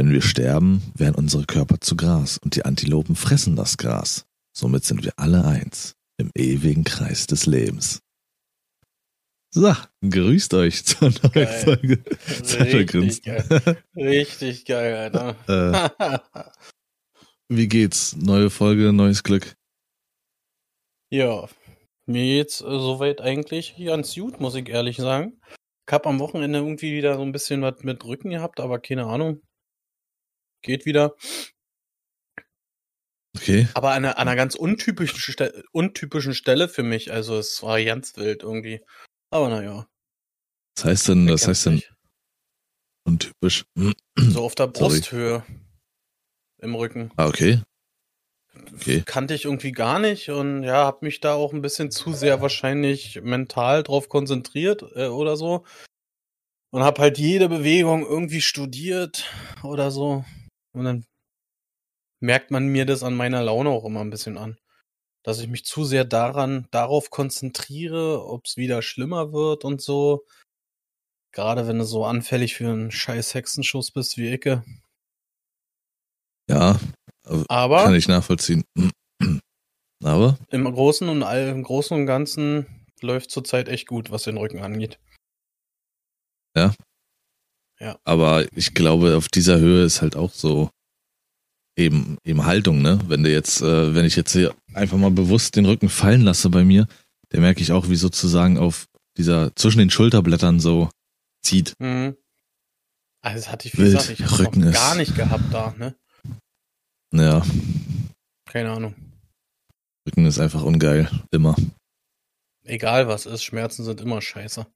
Wenn wir sterben, werden unsere Körper zu Gras und die Antilopen fressen das Gras. Somit sind wir alle eins im ewigen Kreis des Lebens. So, grüßt euch zur neuen Geil. Folge. Richtig geil. Richtig geil, Alter. Äh, wie geht's? Neue Folge, neues Glück. ja, mir geht's äh, soweit eigentlich ganz gut, muss ich ehrlich sagen. Ich hab am Wochenende irgendwie wieder so ein bisschen was mit Rücken gehabt, aber keine Ahnung. Geht wieder. Okay. Aber an einer, an einer ganz untypischen, Ste untypischen Stelle für mich. Also es war ganz wild irgendwie. Aber naja. Was heißt denn, das heißt denn untypisch? So auf der Sorry. Brusthöhe. Im Rücken. Ah, okay. Okay. Kannte ich irgendwie gar nicht und ja, hab mich da auch ein bisschen zu sehr wahrscheinlich mental drauf konzentriert äh, oder so. Und hab halt jede Bewegung irgendwie studiert oder so. Und dann merkt man mir das an meiner Laune auch immer ein bisschen an. Dass ich mich zu sehr daran, darauf konzentriere, ob es wieder schlimmer wird und so. Gerade wenn du so anfällig für einen scheiß Hexenschuss bist wie Icke. Ja, Aber kann ich nachvollziehen. Aber im Großen und all, im Großen und Ganzen läuft zurzeit echt gut, was den Rücken angeht. Aber ich glaube, auf dieser Höhe ist halt auch so eben, eben Haltung, ne? Wenn du jetzt, äh, wenn ich jetzt hier einfach mal bewusst den Rücken fallen lasse bei mir, dann merke ich auch, wie sozusagen auf dieser, zwischen den Schulterblättern so zieht. Mhm. Also das hatte ich, wie Wild. gesagt, ich Rücken ist- gar nicht gehabt da, ne? Ja, Keine Ahnung. Rücken ist einfach ungeil. Immer. Egal was ist, Schmerzen sind immer scheiße.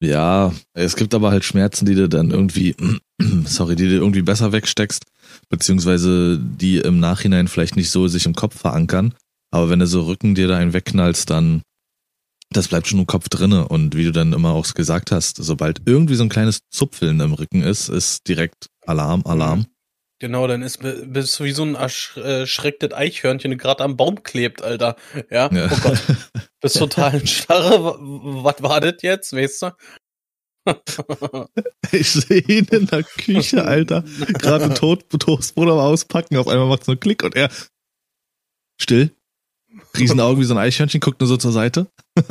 Ja, es gibt aber halt Schmerzen, die du dann irgendwie, sorry, die du irgendwie besser wegsteckst, beziehungsweise die im Nachhinein vielleicht nicht so sich im Kopf verankern. Aber wenn du so Rücken dir da einen wegknallst, dann, das bleibt schon im Kopf drinne. Und wie du dann immer auch gesagt hast, sobald irgendwie so ein kleines Zupfeln im Rücken ist, ist direkt Alarm, Alarm. Genau, dann ist bist du wie so ein äh, erschrecktes Eichhörnchen, das gerade am Baum klebt, Alter. Ja, Ja. oh Gott. Bist total in Starre. Was war das jetzt, weißt du? Ich sehe ihn in der Küche, Alter. Gerade Tot Toastbrot am Auspacken. Auf einmal macht es nur Klick und er still. Riesenaugen wie so ein Eichhörnchen, guckt nur so zur Seite.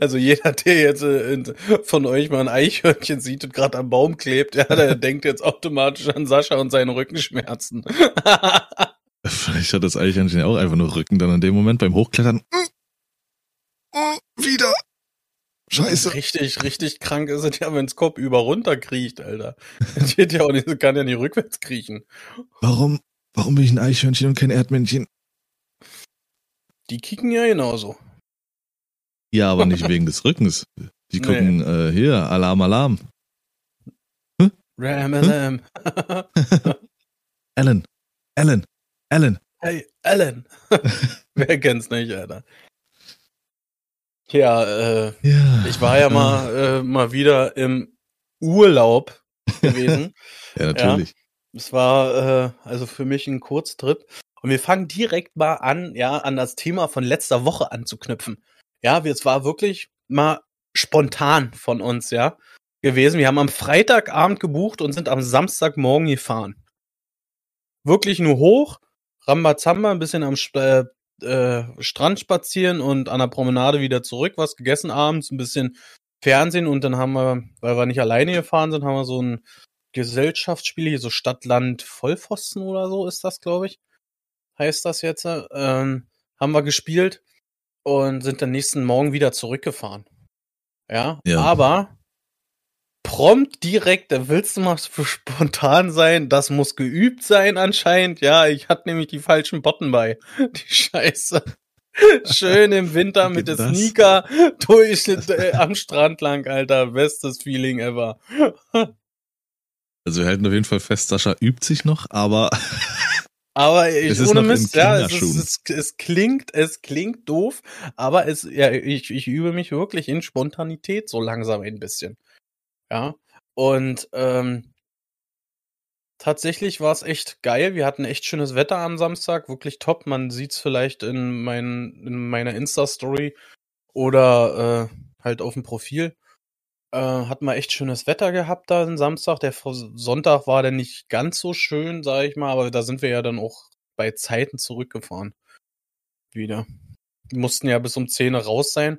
Also jeder, der jetzt äh, von euch mal ein Eichhörnchen sieht und gerade am Baum klebt, ja, der denkt jetzt automatisch an Sascha und seine Rückenschmerzen. Vielleicht hat das Eichhörnchen ja auch einfach nur Rücken dann in dem Moment beim Hochklettern. Wieder. Scheiße. Richtig, richtig krank ist es ja, wenn's Kopf über runter kriecht, Alter. Das geht ja auch nicht, kann ja nicht rückwärts kriechen. Warum, warum bin ich ein Eichhörnchen und kein Erdmännchen? Die kicken ja genauso. Ja, aber nicht wegen des Rückens. Die gucken, äh, hier, Alarm, Alarm. Ram, Ram. Alan, Alan, Alan. Hey, Alan. Wer kennt's nicht, Alter? Ja, äh, Ja. ich war ja mal, äh, mal wieder im Urlaub gewesen. Ja, natürlich. Es war äh, also für mich ein Kurztrip. Und wir fangen direkt mal an, ja, an das Thema von letzter Woche anzuknüpfen. Ja, es war wirklich mal spontan von uns, ja, gewesen. Wir haben am Freitagabend gebucht und sind am Samstagmorgen gefahren. Wirklich nur hoch, Rambazamba, ein bisschen am äh, äh, Strand spazieren und an der Promenade wieder zurück, was gegessen abends, ein bisschen Fernsehen und dann haben wir, weil wir nicht alleine gefahren sind, haben wir so ein Gesellschaftsspiel hier, so Stadtland Vollpfosten oder so ist das, glaube ich. Heißt das jetzt. äh, Ähm, haben wir gespielt und sind dann nächsten Morgen wieder zurückgefahren. Ja, Ja. aber prompt direkt, da willst du mal spontan sein, das muss geübt sein anscheinend. Ja, ich hatte nämlich die falschen Botten bei. Die Scheiße. Schön im Winter mit der? Sneaker durch äh, am Strand lang, Alter. Bestes Feeling ever. Also wir halten auf jeden Fall fest, Sascha übt sich noch, aber Aber ich, Es ist ohne Mist, ja, es, ist, es, es klingt, es klingt doof, aber es, ja, ich, ich übe mich wirklich in Spontanität so langsam ein bisschen. Ja. Und ähm, tatsächlich war es echt geil. Wir hatten echt schönes Wetter am Samstag, wirklich top. Man sieht's vielleicht in, mein, in meiner Insta-Story oder äh, halt auf dem Profil. Äh, hatten wir echt schönes Wetter gehabt da am Samstag. Der Sonntag war dann nicht ganz so schön, sag ich mal, aber da sind wir ja dann auch bei Zeiten zurückgefahren. Wieder. Die mussten ja bis um 10 Uhr raus sein.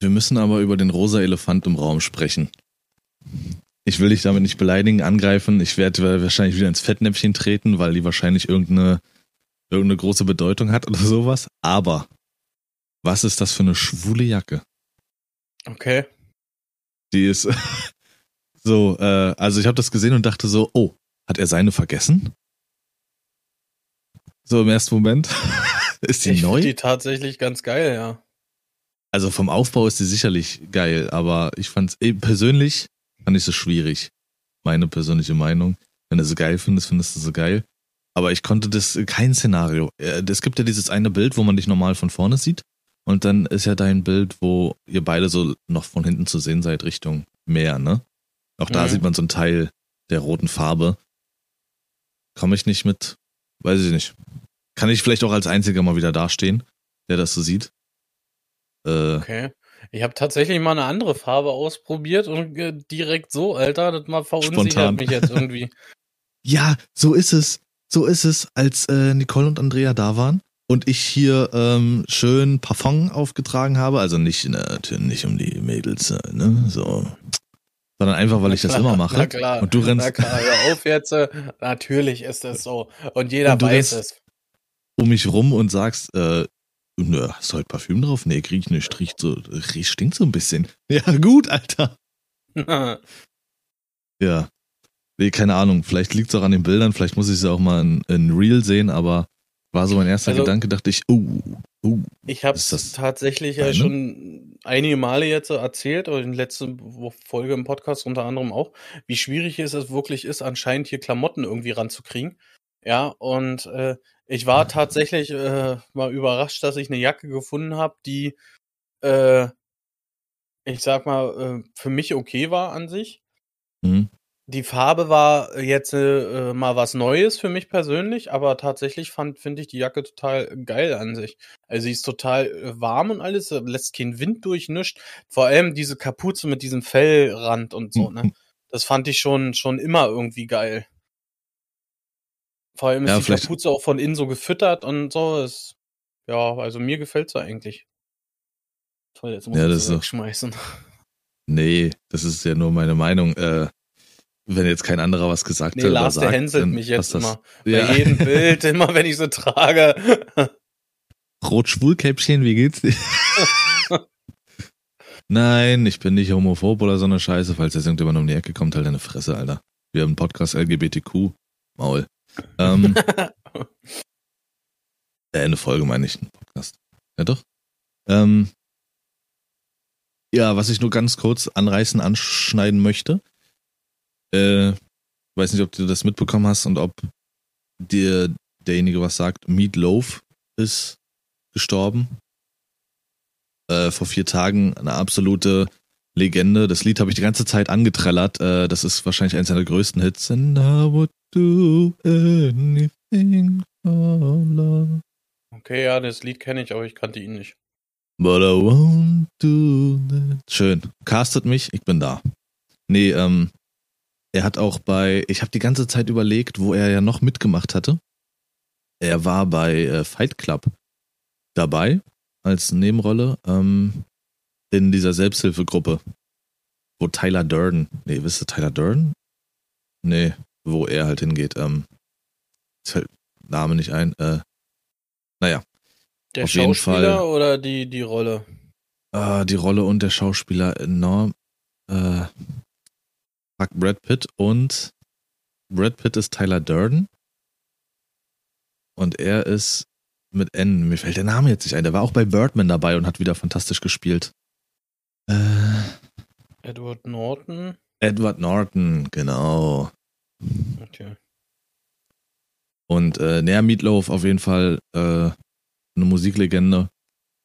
Wir müssen aber über den rosa Elefant im Raum sprechen. Ich will dich damit nicht beleidigen, angreifen. Ich werde wahrscheinlich wieder ins Fettnäpfchen treten, weil die wahrscheinlich irgendeine, irgendeine große Bedeutung hat oder sowas. Aber was ist das für eine schwule Jacke? Okay. Die ist so, äh, also ich habe das gesehen und dachte so, oh, hat er seine vergessen? So im ersten Moment. ist die ich neu? Die tatsächlich ganz geil, ja. Also vom Aufbau ist sie sicherlich geil, aber ich fand's eh, persönlich fand ich es schwierig. Meine persönliche Meinung. Wenn du sie geil findest, findest du sie geil. Aber ich konnte das, kein Szenario. Äh, es gibt ja dieses eine Bild, wo man dich normal von vorne sieht. Und dann ist ja dein Bild, wo ihr beide so noch von hinten zu sehen seid, Richtung Meer, ne? Auch da Mhm. sieht man so einen Teil der roten Farbe. Komme ich nicht mit, weiß ich nicht. Kann ich vielleicht auch als einziger mal wieder dastehen, der das so sieht. Äh, Okay. Ich habe tatsächlich mal eine andere Farbe ausprobiert und äh, direkt so, Alter, das mal verunsichert Spontan. mich jetzt irgendwie. Ja, so ist es. So ist es, als äh, Nicole und Andrea da waren und ich hier ähm, schön Parfum aufgetragen habe. Also nicht, äh, natürlich nicht um die Mädels, äh, ne, so. Sondern einfach, weil ich das immer mache. Na klar. Und du Na rennst klar, hör auf jetzt. äh, Natürlich ist das so. Und jeder Und weiß es. um mich rum und sagst, äh, nö, hast du heute Parfüm drauf? Nee, riech nicht, riecht so, riecht, stinkt so ein bisschen. Ja, gut, Alter. Ja. Nee, keine Ahnung. Vielleicht liegt es auch an den Bildern, vielleicht muss ich es auch mal in, in Real sehen, aber war so mein erster Also- Gedanke, dachte ich, oh, oh. Ich habe es tatsächlich ja schon einige Male jetzt erzählt, oder in der letzten Wo- Folge im Podcast unter anderem auch, wie schwierig es wirklich ist, anscheinend hier Klamotten irgendwie ranzukriegen. Ja, und äh, ich war tatsächlich äh, mal überrascht, dass ich eine Jacke gefunden habe, die, äh, ich sag mal, äh, für mich okay war an sich. Hm. Die Farbe war jetzt äh, mal was Neues für mich persönlich, aber tatsächlich fand finde ich die Jacke total geil an sich. Also sie ist total äh, warm und alles, äh, lässt keinen Wind durchnischt. Vor allem diese Kapuze mit diesem Fellrand und so, ne? Das fand ich schon schon immer irgendwie geil. Vor allem ist Ja, die vielleicht- Kapuze auch von innen so gefüttert und so. Ist, ja, also mir gefällt sie eigentlich. Toll, jetzt muss Ja, ich das wegschmeißen. Nee, das ist ja nur meine Meinung. Äh, wenn jetzt kein anderer was gesagt Nee, hat oder Lars, der sagt, hänselt dann mich jetzt immer. Ja. Bei jedem Bild, immer wenn ich sie trage. Rot-Schwul-Käppchen, wie geht's dir? Nein, ich bin nicht homophob oder so eine Scheiße. Falls jetzt irgendjemand um die Ecke kommt, halt deine Fresse, Alter. Wir haben einen Podcast LGBTQ. Maul. Ähm, äh, eine Folge meine ich, ein Podcast. Ja doch. Ähm, ja, was ich nur ganz kurz anreißen, anschneiden möchte. Äh, weiß nicht, ob du das mitbekommen hast und ob dir derjenige was sagt. Meat Loaf ist gestorben. Äh, vor vier Tagen eine absolute Legende. Das Lied habe ich die ganze Zeit angetrellert. Äh, das ist wahrscheinlich eines seiner größten Hits. And I would do anything for love. Okay, ja, das Lied kenne ich, aber ich kannte ihn nicht. But I won't do that. Schön. Castet mich, ich bin da. Nee, ähm, er hat auch bei, ich habe die ganze Zeit überlegt, wo er ja noch mitgemacht hatte. Er war bei äh, Fight Club dabei als Nebenrolle ähm, in dieser Selbsthilfegruppe, wo Tyler Durden, nee, wisst ihr Tyler Durden? Nee, wo er halt hingeht. Ähm, jetzt fällt Name nicht ein. Äh, naja, Der Auf jeden Schauspieler Fall. oder die, die Rolle? äh, die Rolle und der Schauspieler enorm. Äh, fuck, Brad Pitt und Brad Pitt ist Tyler Durden. Und er ist mit N. Mir fällt der Name jetzt nicht ein. Der war auch bei Birdman dabei und hat wieder fantastisch gespielt. Äh, Edward Norton? Edward Norton, genau. Okay. Und äh, naja, Meatloaf auf jeden Fall äh, eine Musiklegende.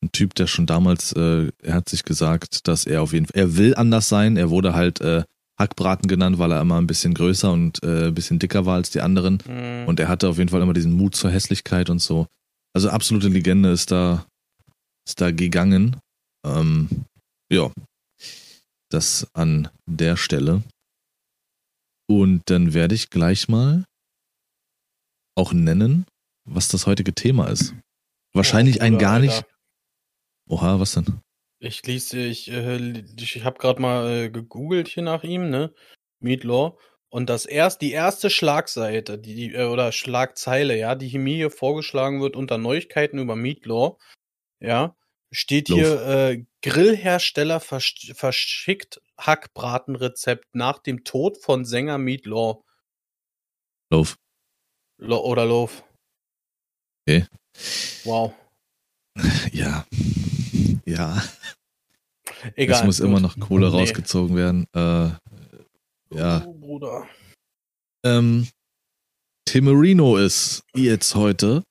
Ein Typ, der schon damals, äh, er hat sich gesagt, dass er auf jeden Fall, er will anders sein. Er wurde halt äh, Hackbraten genannt, weil er immer ein bisschen größer und äh, ein bisschen dicker war als die anderen. Hm, Und er hatte auf jeden Fall immer diesen Mut zur Hässlichkeit und so. Also absolute Legende ist da, ist da gegangen. Ähm, ja. Das an der Stelle. Und dann werde ich gleich mal auch nennen, was das heutige Thema ist. Wahrscheinlich Oh, ein gar nicht. Alter. Oha, was denn? Ich lese, ich, äh, ich habe gerade mal äh, gegoogelt hier nach ihm, ne? Meat Law. Und das erst, die erste Schlagseite, die, die, äh, oder Schlagzeile, ja, die mir hier vorgeschlagen wird unter Neuigkeiten über Meat Law, ja, steht Loaf. hier, äh, Grillhersteller versch verschickt Hackbratenrezept nach dem Tod von Sänger Meat Law. Lauf. Lo oder Loaf. Okay. Wow. Ja. Ja. Egal. es muss immer gut. noch Kohle Nee. rausgezogen werden. Äh, ja. Oh, Bruder. Ähm, Timerino ist jetzt heute.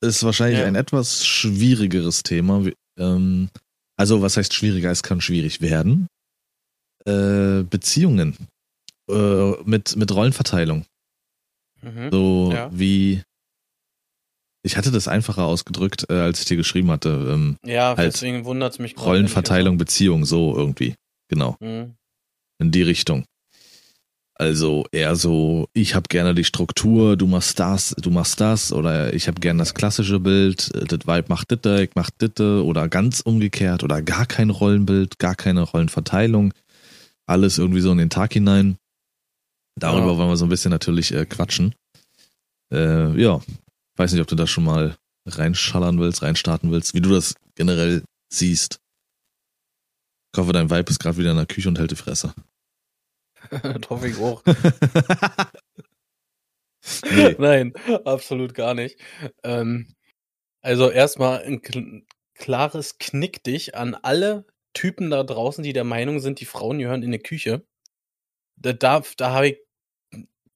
Ist wahrscheinlich Ja. ein etwas schwierigeres Thema. Ähm, also, was heißt schwieriger? Es kann schwierig werden. Äh, Beziehungen. Äh, mit, mit Rollenverteilung. Mhm. So Ja. wie. Ich hatte das einfacher ausgedrückt, äh, als ich dir geschrieben hatte. Ähm, Ja, halt deswegen wundert es mich Rollenverteilung, Beziehung, so irgendwie. Genau. Mhm. in die Richtung. Also eher so, ich habe gerne die Struktur, du machst das, du machst das oder ich habe gerne das klassische Bild, äh, das Vibe macht ditte, ich mach ditte oder ganz umgekehrt oder gar kein Rollenbild, gar keine Rollenverteilung, alles irgendwie so in den Tag hinein. Darüber Ja. wollen wir so ein bisschen natürlich äh, quatschen. Äh, ja, weiß nicht, ob du da schon mal reinschallern willst, reinstarten willst, wie du das generell siehst. Ich hoffe, dein Vibe ist gerade wieder in der Küche und hält die Fresse. das hoffe ich auch. Nee. Nein, absolut gar nicht. Ähm, also erstmal ein kl klares Knick dich an alle Typen da draußen, die der Meinung sind, die Frauen gehören in die Küche. Da, da, da habe ich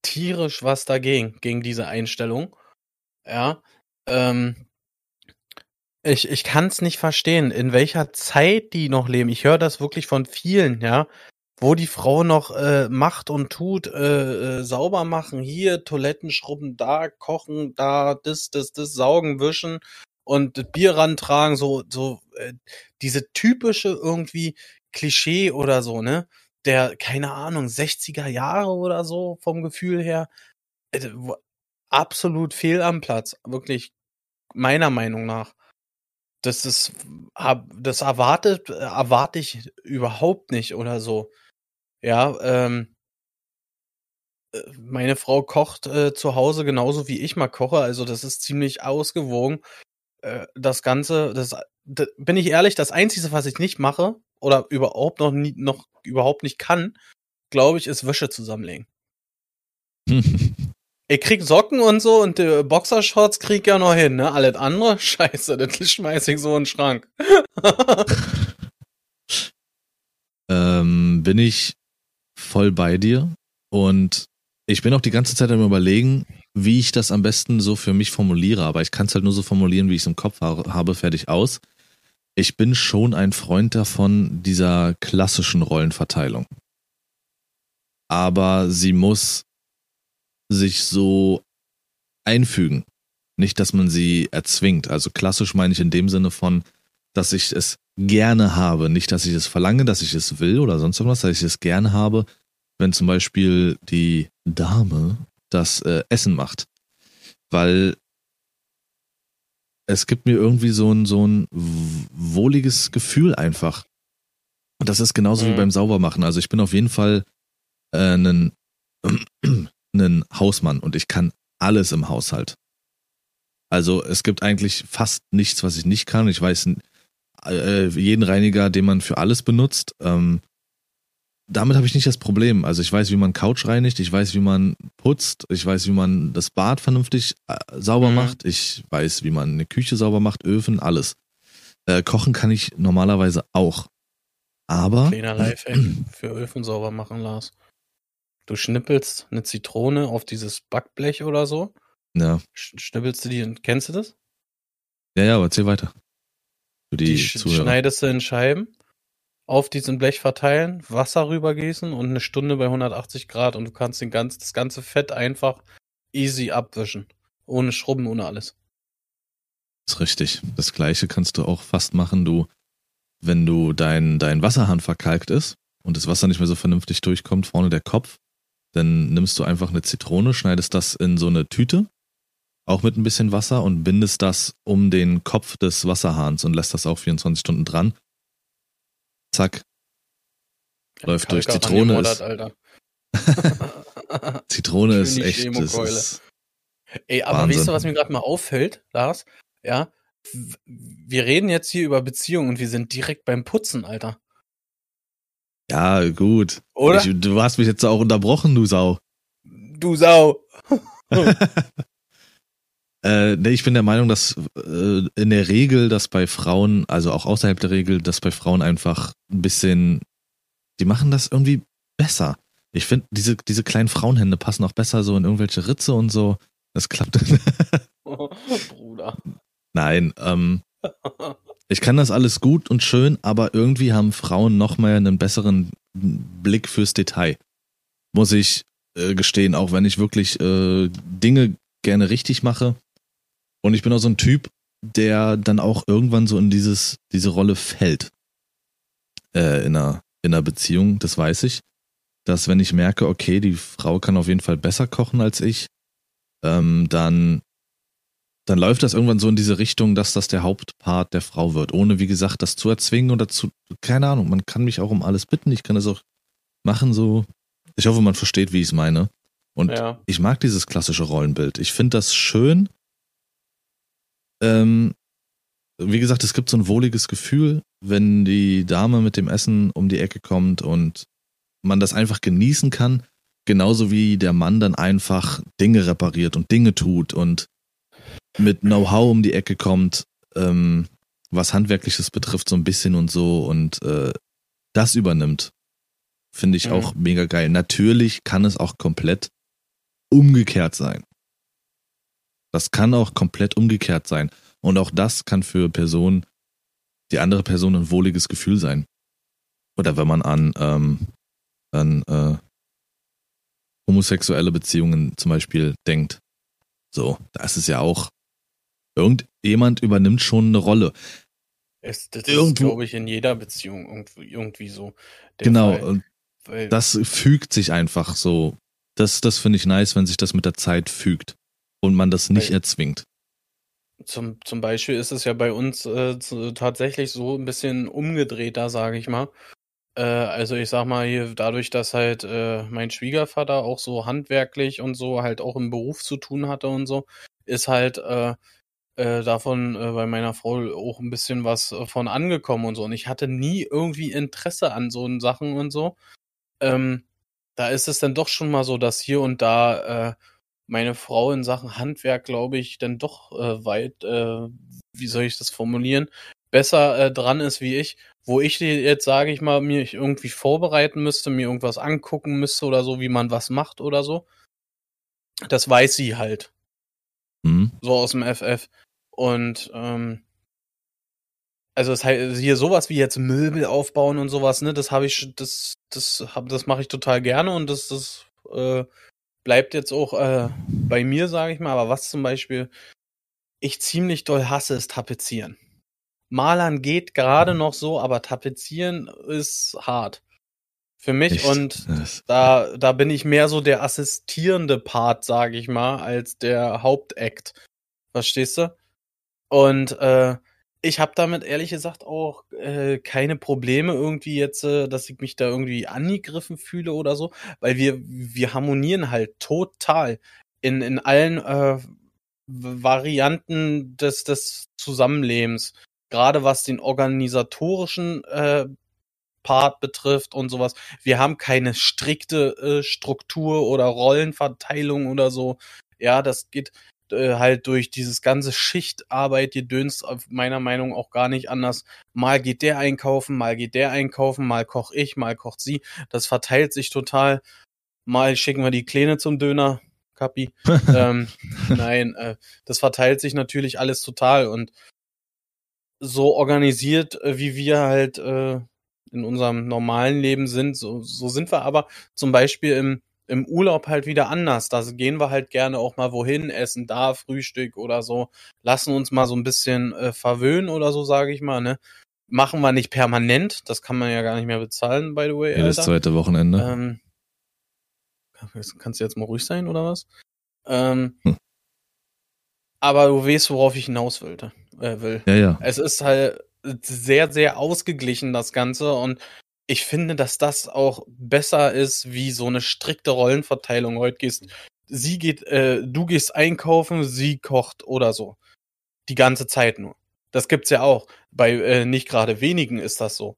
tierisch was dagegen, gegen diese Einstellung. Ja. Ähm, ich ich kann es nicht verstehen, in welcher Zeit die noch leben. Ich höre das wirklich von vielen, ja wo die Frau noch äh, macht und tut, äh, äh, sauber machen, hier Toiletten schrubben, da kochen, da das, das, das, saugen, wischen und Bier rantragen, so, so äh, diese typische irgendwie Klischee oder so, ne? Der, keine Ahnung, 60er Jahre oder so vom Gefühl her, äh, absolut fehl am Platz, wirklich meiner Meinung nach. Das ist, das erwartet, erwarte ich überhaupt nicht oder so. Ja, ähm, äh, meine Frau kocht äh, zu Hause genauso wie ich mal koche, also das ist ziemlich ausgewogen. Äh, das Ganze, das, da, bin ich ehrlich, das Einzige, was ich nicht mache oder überhaupt noch nie, noch überhaupt nicht kann, glaube ich, ist Wäsche zusammenlegen. Ich krieg Socken und so und äh, Boxershorts krieg ja noch hin, ne? Alles andere, scheiße, das schmeiß ich so in den Schrank. ähm, bin ich voll bei dir und ich bin auch die ganze Zeit am überlegen, wie ich das am besten so für mich formuliere, aber ich kann es halt nur so formulieren, wie ich es im Kopf ha habe, fertig aus. Ich bin schon ein Freund davon, dieser klassischen Rollenverteilung. Aber sie muss sich so einfügen. Nicht, dass man sie erzwingt. Also klassisch meine ich in dem Sinne von, dass ich es gerne habe. Nicht, dass ich es verlange, dass ich es will oder sonst irgendwas, dass ich es gerne habe, wenn zum Beispiel die Dame das äh, Essen macht. Weil es gibt mir irgendwie so ein, so ein wohliges Gefühl einfach. Und das ist genauso Mhm. wie beim Saubermachen. Also ich bin auf jeden Fall äh, ein, ein Hausmann und ich kann alles im Haushalt. Also es gibt eigentlich fast nichts, was ich nicht kann. Ich weiß äh, jeden Reiniger, den man für alles benutzt. Ähm, damit habe ich nicht das Problem. Also ich weiß, wie man Couch reinigt, ich weiß, wie man putzt, ich weiß, wie man das Bad vernünftig äh, sauber Mhm. macht, ich weiß, wie man eine Küche sauber macht, Öfen, alles. Äh, kochen kann ich normalerweise auch. Aber Kleiner Lifehack für Öfen sauber machen, Lars. Du schnippelst eine Zitrone auf dieses Backblech oder so. ja, Sch- Schnippelst du die, und- kennst du das? ja, ja, aber erzähl weiter. Für die, Die, Zuhörer. schneidest du in Scheiben, auf diesem Blech verteilen, Wasser rübergießen und eine Stunde bei 180 Grad und du kannst den ganz, das ganze Fett einfach easy abwischen. Ohne Schrubben, ohne alles. ist richtig. Das gleiche kannst du auch fast machen, du, wenn du dein, dein Wasserhahn verkalkt ist, und das Wasser nicht mehr so vernünftig durchkommt, vorne der Kopf, dann nimmst du einfach eine Zitrone, schneidest das in so eine Tüte, auch mit ein bisschen Wasser und bindest das um den Kopf des Wasserhahns und lässt das auch 24 Stunden dran. Zack. Läuft durch. Zitrone ist. Zitrone ist echt. Das ist Ey, aber Wahnsinn. weißt du, was mir gerade mal auffällt, Lars? Ja, wir reden jetzt hier über Beziehungen und wir sind direkt beim Putzen, Alter. Ja, gut. Oder? Ich, du hast mich jetzt auch unterbrochen, du Sau. Du Sau. äh, nee, ich bin der Meinung, dass äh, in der Regel, dass bei Frauen, also auch außerhalb der Regel, dass bei Frauen einfach ein bisschen, die machen das irgendwie besser. Ich finde, diese, diese kleinen Frauenhände passen auch besser so in irgendwelche Ritze und so. Das klappt. Bruder. Nein, ähm, ich kann das alles gut und schön, aber irgendwie haben Frauen noch mal einen besseren Blick fürs Detail. Muss ich äh, gestehen, auch wenn ich wirklich äh, Dinge gerne richtig mache. Und ich bin auch so ein Typ, der dann auch irgendwann so in dieses, diese Rolle fällt. Äh, in, einer, in einer Beziehung, das weiß ich. Dass wenn ich merke, okay, die Frau kann auf jeden Fall besser kochen als ich, ähm, dann dann läuft das irgendwann so in diese Richtung, dass das der Hauptpart der Frau wird, ohne wie gesagt das zu erzwingen oder zu, keine Ahnung, man kann mich auch um alles bitten, ich kann es auch machen so. Ich hoffe, man versteht, wie ich es meine. Und ja. ich mag dieses klassische Rollenbild. Ich finde das schön. Ähm, wie gesagt, es gibt so ein wohliges Gefühl, wenn die Dame mit dem Essen um die Ecke kommt und man das einfach genießen kann, genauso wie der Mann dann einfach Dinge repariert und Dinge tut und mit Know-how um die Ecke kommt, ähm, was Handwerkliches betrifft, so ein bisschen und so und äh, das übernimmt, finde ich mhm. auch mega geil. Natürlich kann es auch komplett umgekehrt sein. Das kann auch komplett umgekehrt sein. Und auch das kann für Personen, die andere Person ein wohliges Gefühl sein. Oder wenn man an, ähm, an äh, homosexuelle Beziehungen zum Beispiel denkt. So, da ist es ja auch Irgendjemand übernimmt schon eine Rolle. Es, das Irgendwo, ist, glaube ich, in jeder Beziehung irgendwie, irgendwie so. genau, Fall, und das fügt sich einfach so. Das, das finde ich nice, wenn sich das mit der Zeit fügt und man das nicht erzwingt. Zum, zum Beispiel ist es ja bei uns äh, tatsächlich so ein bisschen umgedrehter, sage ich mal. Äh, also ich sag mal hier, dadurch, dass halt äh, mein Schwiegervater auch so handwerklich und so halt auch im Beruf zu tun hatte und so, ist halt äh, äh, davon äh, bei meiner Frau auch ein bisschen was von angekommen und so. Und ich hatte nie irgendwie Interesse an so Sachen und so. Ähm, da ist es dann doch schon mal so, dass hier und da meine Frau in Sachen Handwerk, glaube ich, dann doch weit, wie soll ich das formulieren, besser dran ist wie ich. Wo ich jetzt, sage ich mal, mir irgendwie vorbereiten müsste, mir irgendwas angucken müsste oder so, wie man was macht oder so. Das weiß sie halt. Mhm. So aus dem FF. Und ähm, also das heißt, hier sowas wie jetzt Möbel aufbauen und sowas, ne, das habe ich, das, das hab, das mache ich total gerne und das, das äh, bleibt jetzt auch äh, bei mir, sage ich mal. Aber was zum Beispiel ich ziemlich doll hasse, ist Tapezieren. Malern geht gerade noch so, aber Tapezieren ist hart für mich Echt? und da da bin ich mehr so der assistierende Part, sage ich mal, als der Hauptakt. Verstehst du? Und äh, ich habe damit ehrlich gesagt auch äh, keine Probleme irgendwie jetzt, äh, dass ich mich da irgendwie angegriffen fühle oder so, weil wir wir harmonieren halt total in in allen äh, Varianten des des Zusammenlebens, gerade was den organisatorischen äh, Part betrifft und sowas. Wir haben keine strikte äh, Struktur oder Rollenverteilung oder so. Ja, das geht äh, halt durch dieses ganze Schichtarbeit, die dönst meiner Meinung auch gar nicht anders. Mal geht der einkaufen, mal geht der einkaufen, mal koch ich, mal kocht sie. Das verteilt sich total. Mal schicken wir die Kleine zum Döner, Kapi. ähm, nein, äh, das verteilt sich natürlich alles total und so organisiert, äh, wie wir halt äh, in unserem normalen Leben sind, so, so sind wir aber zum Beispiel im im Urlaub halt wieder anders. Da gehen wir halt gerne auch mal wohin, essen da Frühstück oder so, lassen uns mal so ein bisschen äh, verwöhnen oder so, sage ich mal, ne? machen wir nicht permanent, das kann man ja gar nicht mehr bezahlen, by the way. Jedes Alter. zweite Wochenende. Ähm, kannst du jetzt mal ruhig sein oder was? Ähm, Hm. Aber du weißt, worauf ich hinaus wollte, äh, will. ja, ja. Es ist halt sehr, sehr ausgeglichen, das Ganze. Und ich finde, dass das auch besser ist, wie so eine strikte Rollenverteilung. Heute gehst, sie geht, äh, du gehst einkaufen, sie kocht oder so. Die ganze Zeit nur. Das gibt's ja auch. Bei äh, nicht gerade wenigen ist das so.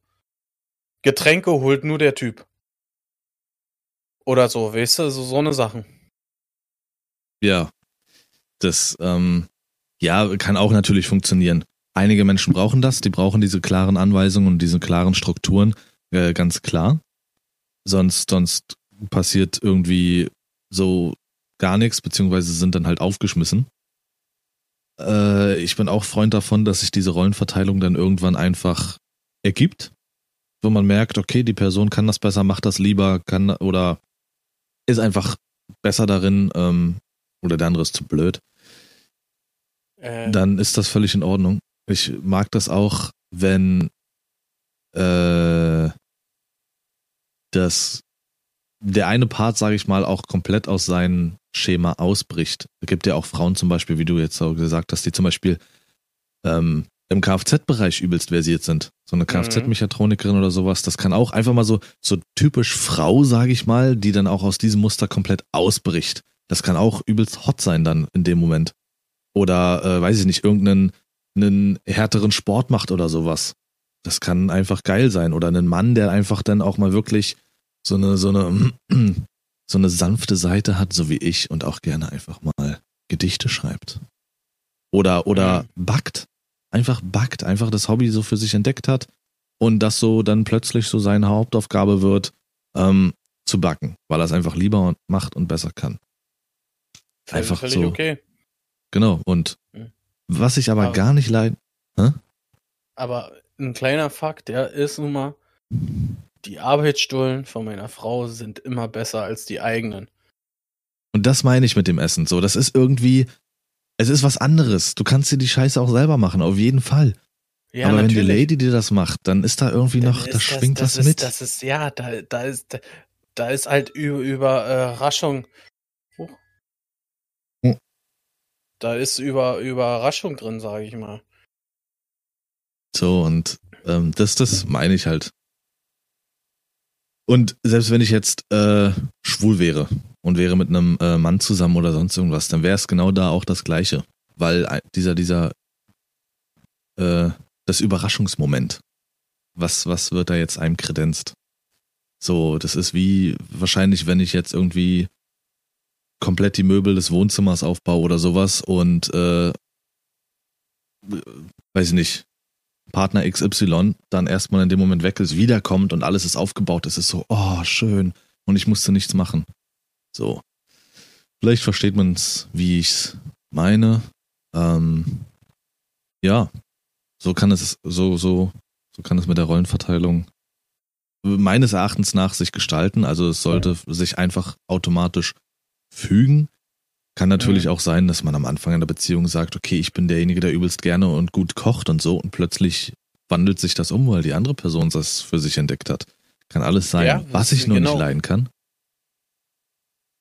Getränke holt nur der Typ. Oder so, weißt du, so, so eine Sachen. Ja. Das, ähm, ja, kann auch natürlich funktionieren. Einige Menschen brauchen das, die brauchen diese klaren Anweisungen und diese klaren Strukturen, äh, ganz klar. Sonst, sonst passiert irgendwie so gar nichts, beziehungsweise sind dann halt aufgeschmissen. Äh, ich bin auch Freund davon, dass sich diese Rollenverteilung dann irgendwann einfach ergibt, wo man merkt, okay, die Person kann das besser, macht das lieber, kann oder ist einfach besser darin, ähm, oder der andere ist zu blöd Äh, dann ist das völlig in Ordnung. Ich mag das auch, wenn äh, das der eine Part, sage ich mal, auch komplett aus seinem Schema ausbricht. Es gibt ja auch Frauen zum Beispiel, wie du jetzt auch gesagt hast, die zum Beispiel ähm, im Kfz-Bereich übelst versiert sind. So eine Kfz-Mechatronikerin oder sowas, das kann auch einfach mal so, so typisch Frau, sage ich mal, die dann auch aus diesem Muster komplett ausbricht. Das kann auch übelst hot sein dann in dem Moment oder äh, weiß ich nicht, irgendeinen einen härteren Sport macht oder sowas. Das kann einfach geil sein. Oder einen Mann, der einfach dann auch mal wirklich so eine, so eine, so eine sanfte Seite hat, so wie ich, und auch gerne einfach mal Gedichte schreibt. Oder, oder backt. Einfach backt, einfach das Hobby so für sich entdeckt hat und das so dann plötzlich so seine Hauptaufgabe wird, ähm, zu backen, weil er es einfach lieber macht und besser kann. einfach völlig so. okay. Genau. Und Mhm. was ich aber Aber- gar nicht leid. Aber ein kleiner Fakt, der ist nun mal, die Arbeitsstullen von meiner Frau sind immer besser als die eigenen. Und das meine ich mit dem Essen. So, das ist irgendwie, es ist was anderes. Du kannst dir die Scheiße auch selber machen, auf jeden Fall. Ja, aber wenn die natürlich. Lady dir das macht, dann ist da irgendwie Dann noch, da schwingt das, was ist, mit. Das ist, ja, da, da ist, da ist halt über, Überraschung. Huch. Hm. Da ist über Überraschung drin, sage ich mal. So, und ähm, das, das meine ich halt. Und selbst wenn ich jetzt äh, schwul wäre und wäre mit einem äh, Mann zusammen oder sonst irgendwas, dann wäre es genau da auch das Gleiche. Weil dieser, dieser, äh, das Überraschungsmoment, was, was wird da jetzt einem kredenzt? So, das ist wie wahrscheinlich, wenn ich jetzt irgendwie komplett die Möbel des Wohnzimmers aufbaue oder sowas und äh, weiß ich nicht, Partner XY dann erstmal in dem Moment weg ist, wiederkommt und alles ist aufgebaut, es ist so, oh, schön. Und ich musste nichts machen. So. Vielleicht versteht man es, wie ich es meine. Ähm, ja, so kann es, so, so, so kann es mit der Rollenverteilung meines Erachtens nach sich gestalten. Also es sollte sich einfach automatisch fügen. Kann natürlich Mhm. auch sein, dass man am Anfang einer Beziehung sagt, okay, ich bin derjenige, der übelst gerne und gut kocht und so und plötzlich wandelt sich das um, weil die andere Person das für sich entdeckt hat. Kann alles sein. Ja, Was ich nur genau. nicht leiden kann,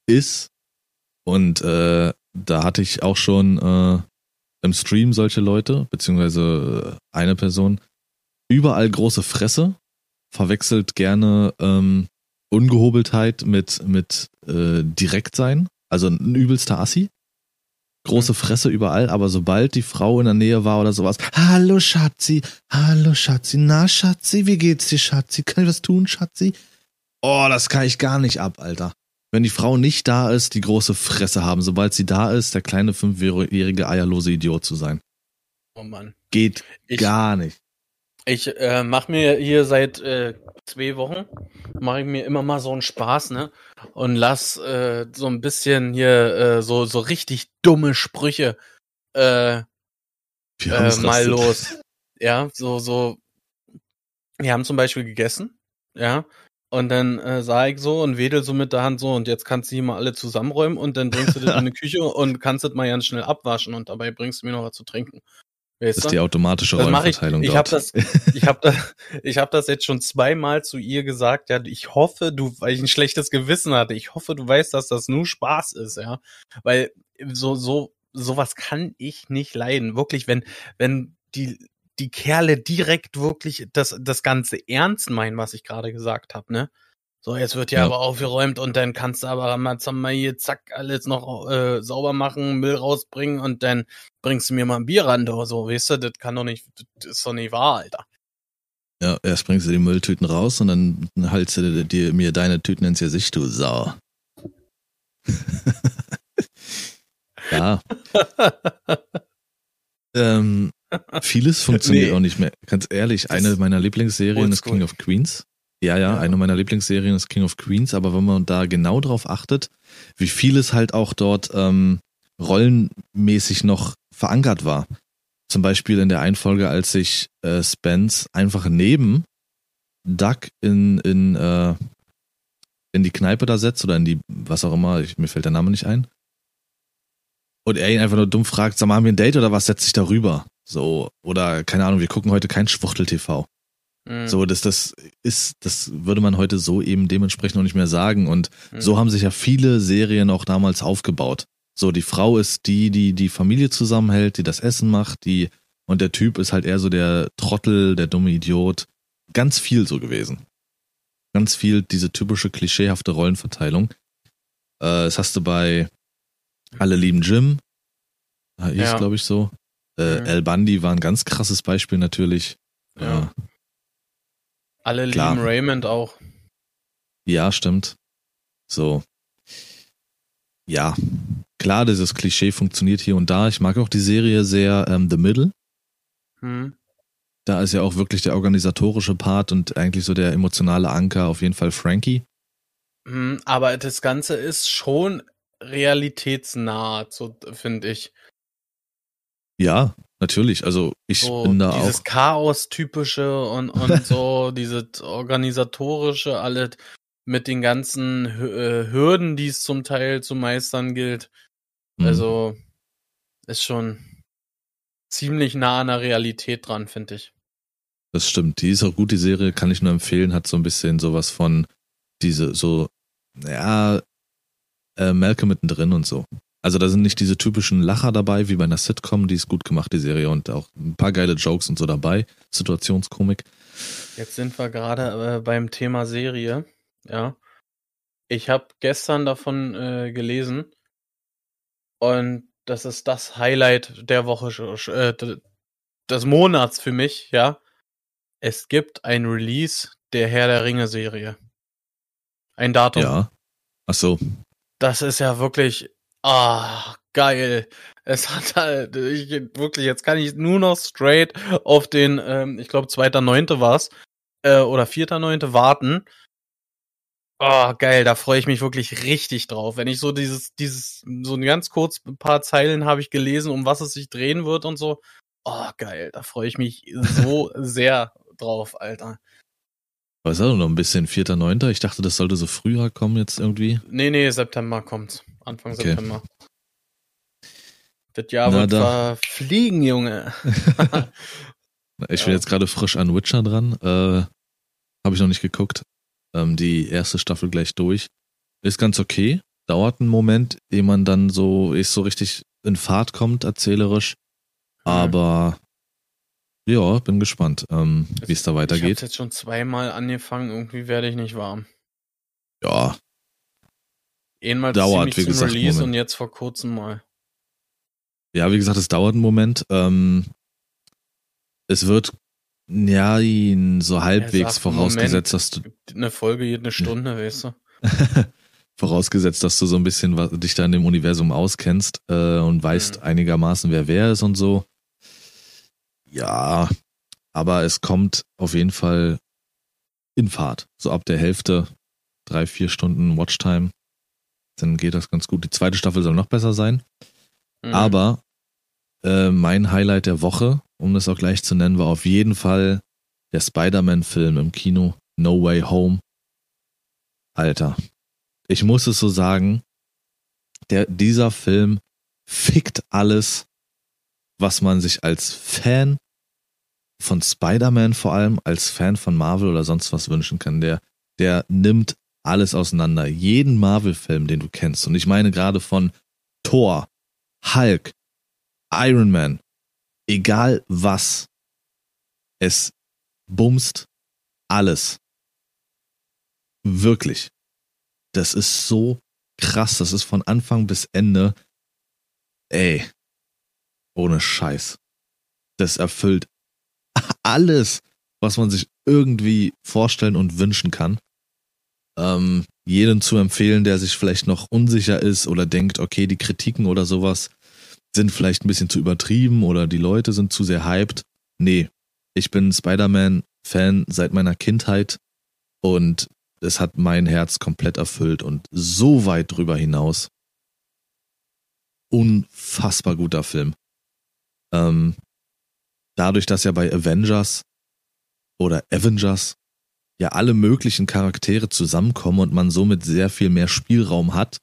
ist, und äh, da hatte ich auch schon äh, im Stream solche Leute, beziehungsweise äh, eine Person, überall große Fresse, verwechselt gerne ähm, Ungehobeltheit mit, mit äh, Direktsein, also ein übelster Assi. Große Fresse überall, aber sobald die Frau in der Nähe war oder sowas, hallo Schatzi, hallo Schatzi, na Schatzi, wie geht's dir Schatzi, kann ich was tun Schatzi? Oh, das kann ich gar nicht ab, Alter. Wenn die Frau nicht da ist, die große Fresse haben, sobald sie da ist, der kleine fünfjährige eierlose Idiot zu sein. Oh Mann. Geht Ich, gar nicht. Ich äh, mache mir hier seit äh, zwei Wochen, mache ich mir immer mal so einen Spaß, ne? Und lass äh, so ein bisschen hier äh, so, so richtig dumme Sprüche äh, äh, mal los. Ja, so, so. Wir haben zum Beispiel gegessen, ja. Und dann äh, sah ich so und wedel so mit der Hand so und jetzt kannst du die mal alle zusammenräumen und dann bringst du das in die Küche und kannst das mal ganz schnell abwaschen und dabei bringst du mir noch was zu trinken. Weißt das ist die automatische Rollenverteilung. Ich, ich habe das, ich habe das, ich habe das jetzt schon zweimal zu ihr gesagt. Ja, ich hoffe, du, weil ich ein schlechtes Gewissen hatte. Ich hoffe, du weißt, dass das nur Spaß ist, ja, weil so so sowas kann ich nicht leiden. Wirklich, wenn wenn die die Kerle direkt wirklich das das ganze ernst meinen, was ich gerade gesagt habe, ne? So, jetzt wird ja, ja, aber aufgeräumt und dann kannst du aber mal, mal hier zack alles noch äh, sauber machen, Müll rausbringen und dann bringst du mir mal ein Bier ran oder so, weißt du, das kann doch nicht, das ist doch nicht wahr, Alter. Ja, erst bringst du die Mülltüten raus und dann haltst du dir, mir deine Tüten ins Gesicht, du Sau. ja. ähm, vieles funktioniert nee. auch nicht mehr. Ganz ehrlich, das eine meiner Lieblingsserien ist King of Queens. Ja, ja, eine meiner Lieblingsserien ist King of Queens, aber wenn man da genau drauf achtet, wie vieles halt auch dort ähm, rollenmäßig noch verankert war. Zum Beispiel in der Einfolge, als sich äh, Spence einfach neben Duck in, in, äh, in die Kneipe da setzt oder in die, was auch immer, ich, mir fällt der Name nicht ein. Und er ihn einfach nur dumm fragt, sag mal, haben wir ein Date oder was, setzt sich darüber? So, oder keine Ahnung, wir gucken heute kein Schwuchtel-TV. Mhm. So, dass das ist, das würde man heute so eben dementsprechend noch nicht mehr sagen. Und mhm. so haben sich ja viele Serien auch damals aufgebaut. So, die Frau ist die, die die Familie zusammenhält, die das Essen macht, die, und der Typ ist halt eher so der Trottel, der dumme Idiot. Ganz viel so gewesen. Ganz viel diese typische klischeehafte Rollenverteilung. Äh, das hast du bei Alle lieben Jim. Hieß, ja. glaube ich, so. Äh, mhm. El Bundy war ein ganz krasses Beispiel natürlich. Ja. Alle Klar. lieben Raymond auch. Ja, stimmt. So. Ja. Klar, dieses Klischee funktioniert hier und da. Ich mag auch die Serie sehr ähm, The Middle. Hm. Da ist ja auch wirklich der organisatorische Part und eigentlich so der emotionale Anker auf jeden Fall Frankie. Hm, aber das Ganze ist schon realitätsnah, so finde ich. Ja, Natürlich, also ich so, bin da dieses auch. Dieses Chaos-typische und, und so, dieses organisatorische, alles mit den ganzen äh, Hürden, die es zum Teil zu meistern gilt. Mhm. Also ist schon ziemlich nah an der Realität dran, finde ich. Das stimmt. Die ist auch gut, die Serie kann ich nur empfehlen, hat so ein bisschen sowas von diese, so, ja, äh, Malcolm mittendrin und so. Also da sind nicht diese typischen Lacher dabei, wie bei einer Sitcom, die ist gut gemacht, die Serie, und auch ein paar geile Jokes und so dabei, Situationskomik. Jetzt sind wir gerade äh, beim Thema Serie, ja. Ich habe gestern davon äh, gelesen und das ist das Highlight der Woche, äh, des Monats für mich, ja. Es gibt ein Release der Herr der Ringe Serie. Ein Datum. Ja. Ach so. Das ist ja wirklich Ah, geil. Es hat halt, ich, wirklich, jetzt kann ich nur noch straight auf den, ähm, ich glaube, 2.9. war's, äh, oder 4.9. warten. Oh, geil, da freue ich mich wirklich richtig drauf. Wenn ich so dieses, dieses, so ein ganz kurz ein paar Zeilen habe ich gelesen, um was es sich drehen wird und so. Oh, geil, da freue ich mich so sehr drauf, Alter. Was ist das noch ein bisschen? 4.9.? Ich dachte, das sollte so früher kommen jetzt irgendwie. Nee, nee, September kommt's. Anfang okay. September. Das Jahr wird da. fliegen, Junge. ich bin ja. jetzt gerade frisch an Witcher dran. Äh, Habe ich noch nicht geguckt. Ähm, die erste Staffel gleich durch. Ist ganz okay. Dauert einen Moment, ehe man dann so, ist so richtig in Fahrt kommt, erzählerisch. Mhm. Aber ja, bin gespannt, ähm, wie es da weitergeht. Ich habe jetzt schon zweimal angefangen, irgendwie werde ich nicht warm. Ja, Einmal dauert, wie gesagt, Release und jetzt vor kurzem mal. Ja, wie gesagt, es dauert einen Moment. Ähm, es wird ja so halbwegs vorausgesetzt, Moment, dass du eine Folge jede Stunde, weißt du. vorausgesetzt, dass du so ein bisschen was, dich da in dem Universum auskennst äh, und weißt mhm. einigermaßen, wer wer ist und so. Ja, aber es kommt auf jeden Fall in Fahrt. So ab der Hälfte, drei, vier Stunden Watchtime dann geht das ganz gut. Die zweite Staffel soll noch besser sein. Mhm. Aber äh, mein Highlight der Woche, um das auch gleich zu nennen, war auf jeden Fall der Spider-Man-Film im Kino, No Way Home. Alter, ich muss es so sagen, der, dieser Film fickt alles, was man sich als Fan von Spider-Man vor allem, als Fan von Marvel oder sonst was wünschen kann. Der, der nimmt alles auseinander. Jeden Marvel-Film, den du kennst. Und ich meine gerade von Thor, Hulk, Iron Man, egal was. Es bumst alles. Wirklich. Das ist so krass. Das ist von Anfang bis Ende. Ey. Ohne Scheiß. Das erfüllt alles, was man sich irgendwie vorstellen und wünschen kann. Ähm, jedem zu empfehlen, der sich vielleicht noch unsicher ist oder denkt, okay, die Kritiken oder sowas sind vielleicht ein bisschen zu übertrieben oder die Leute sind zu sehr hyped. Nee, ich bin Spider-Man-Fan seit meiner Kindheit und es hat mein Herz komplett erfüllt und so weit drüber hinaus. Unfassbar guter Film. Ähm, dadurch, dass ja bei Avengers oder Avengers ja alle möglichen Charaktere zusammenkommen und man somit sehr viel mehr Spielraum hat,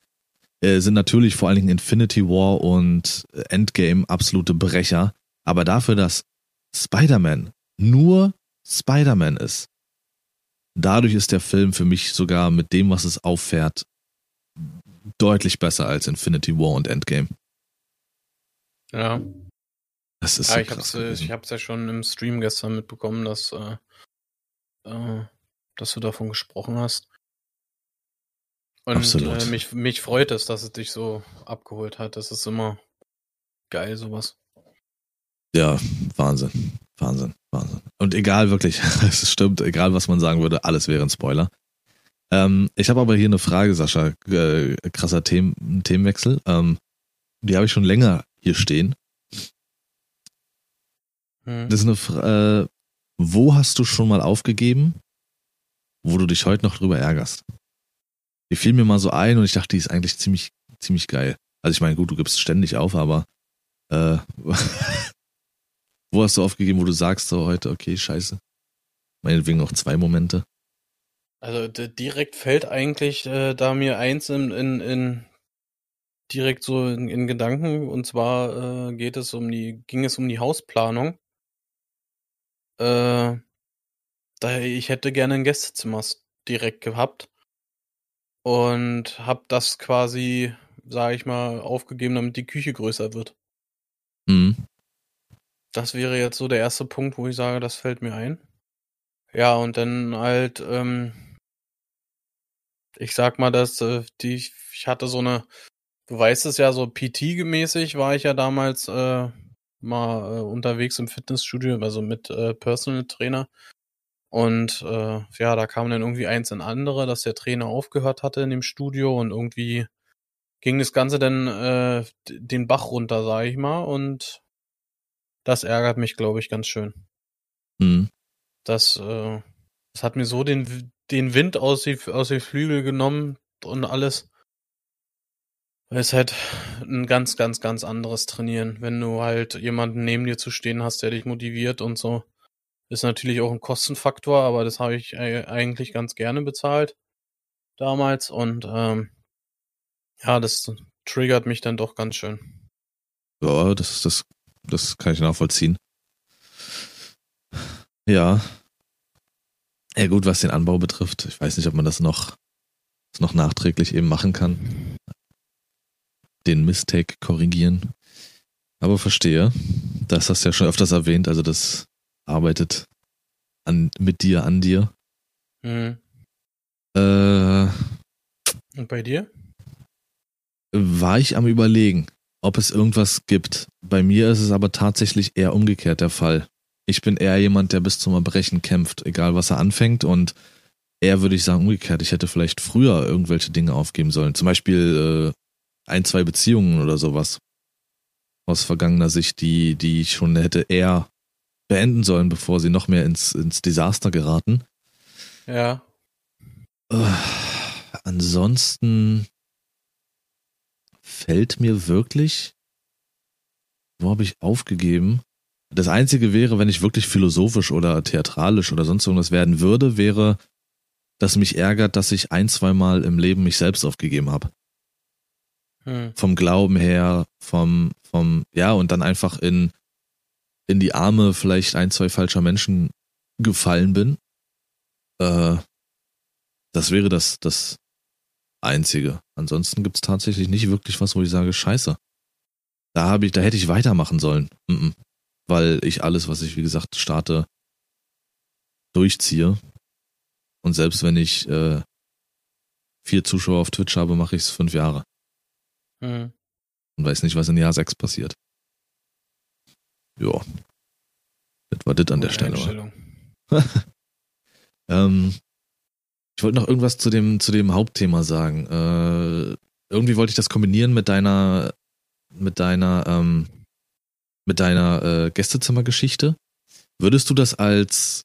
äh, sind natürlich vor allen Dingen Infinity War und Endgame absolute Brecher. Aber dafür, dass Spider-Man nur Spider-Man ist, dadurch ist der Film für mich sogar mit dem, was es auffährt, deutlich besser als Infinity War und Endgame. Ja. Das ist ja, so ich krass hab's, äh, gewesen. ich hab's ja schon im Stream gestern mitbekommen, dass, äh, äh, dass du davon gesprochen hast. Und Absolut. äh, mich, mich freut es, dass es dich so abgeholt hat. Das ist immer geil, sowas. Ja, Wahnsinn. Wahnsinn, Wahnsinn. Und egal wirklich, es stimmt, egal was man sagen würde, alles wäre ein Spoiler. Ähm, ich habe aber hier eine Frage, Sascha. Äh, krasser Themen, Themenwechsel. Ähm, die habe ich schon länger hier stehen. Hm. Das ist eine Frage, äh, wo hast du schon mal aufgegeben, wo du dich heute noch drüber ärgerst? Die fiel mir mal so ein und ich dachte, die ist eigentlich ziemlich, ziemlich geil. Also ich meine, gut, du gibst ständig auf, aber äh, wo hast du aufgegeben, wo du sagst so heute, okay, scheiße. Meinetwegen noch zwei Momente. Also direkt fällt eigentlich äh, da mir eins in, in, in direkt so in, in Gedanken und zwar äh, geht es um die ging es um die Hausplanung. Äh, da ich hätte gerne ein Gästezimmer direkt gehabt und habe das quasi, sage ich mal, aufgegeben, damit die Küche größer wird. Mhm. Das wäre jetzt so der erste Punkt, wo ich sage, das fällt mir ein. Ja, und dann halt, ähm, ich sag mal, dass äh, die, ich hatte so eine, du weißt es ja, so PT-mäßig war ich ja damals äh, mal äh, unterwegs im Fitnessstudio, also mit äh, Personal Trainer. Und äh, ja, da kam dann irgendwie eins in andere, dass der Trainer aufgehört hatte in dem Studio und irgendwie ging das Ganze dann äh, den Bach runter, sag ich mal. Und das ärgert mich, glaube ich, ganz schön. Mhm. Das, äh, das hat mir so den, den Wind aus die, aus die Flügel genommen und alles. Weil es halt ein ganz, ganz, ganz anderes Trainieren. Wenn du halt jemanden neben dir zu stehen hast, der dich motiviert und so. Ist natürlich auch ein Kostenfaktor, aber das habe ich äh, eigentlich ganz gerne bezahlt damals. Und ähm, ja, das triggert mich dann doch ganz schön. Ja, das, das, das kann ich nachvollziehen. Ja. Ja, gut, was den Anbau betrifft. Ich weiß nicht, ob man das noch, das noch nachträglich eben machen kann. Den Mistake korrigieren. Aber verstehe. Das hast du ja schon öfters erwähnt. Also, das arbeitet an, mit dir, an dir. Mhm. Äh, Und bei dir? war ich am überlegen, ob es irgendwas gibt. Bei mir ist es aber tatsächlich eher umgekehrt der Fall. Ich bin eher jemand, der bis zum Erbrechen kämpft, egal was er anfängt. Und eher würde ich sagen, umgekehrt. Ich hätte vielleicht früher irgendwelche Dinge aufgeben sollen. Zum Beispiel äh, ein, zwei Beziehungen oder sowas. Aus vergangener Sicht, die, die ich schon hätte eher beenden sollen, bevor sie noch mehr ins, ins Desaster geraten. Ja. Äh, ansonsten fällt mir wirklich, wo habe ich aufgegeben? Das Einzige wäre, wenn ich wirklich philosophisch oder theatralisch oder sonst irgendwas werden würde, wäre, dass mich ärgert, dass ich ein, zweimal im Leben mich selbst aufgegeben habe. Hm. Vom Glauben her, vom, vom, ja, und dann einfach in in die Arme vielleicht ein, zwei falscher Menschen gefallen bin. Äh, das wäre das, das Einzige. Ansonsten gibt's tatsächlich nicht wirklich was, wo ich sage, scheiße. Da habe ich, da hätte ich weitermachen sollen. Mm -mm. Weil ich alles, was ich, wie gesagt, starte, durchziehe. Und selbst wenn ich äh, vier Zuschauer auf Twitch habe, mache ich es fünf Jahre. Mhm. Und weiß nicht, was in Jahr sechs passiert. Ja. Das war das an der Stelle. Ähm, ich wollte noch irgendwas zu dem, zu dem Hauptthema sagen. Äh, irgendwie wollte ich das kombinieren mit deiner, mit deiner, ähm, mit deiner äh, Gästezimmergeschichte. Würdest du das als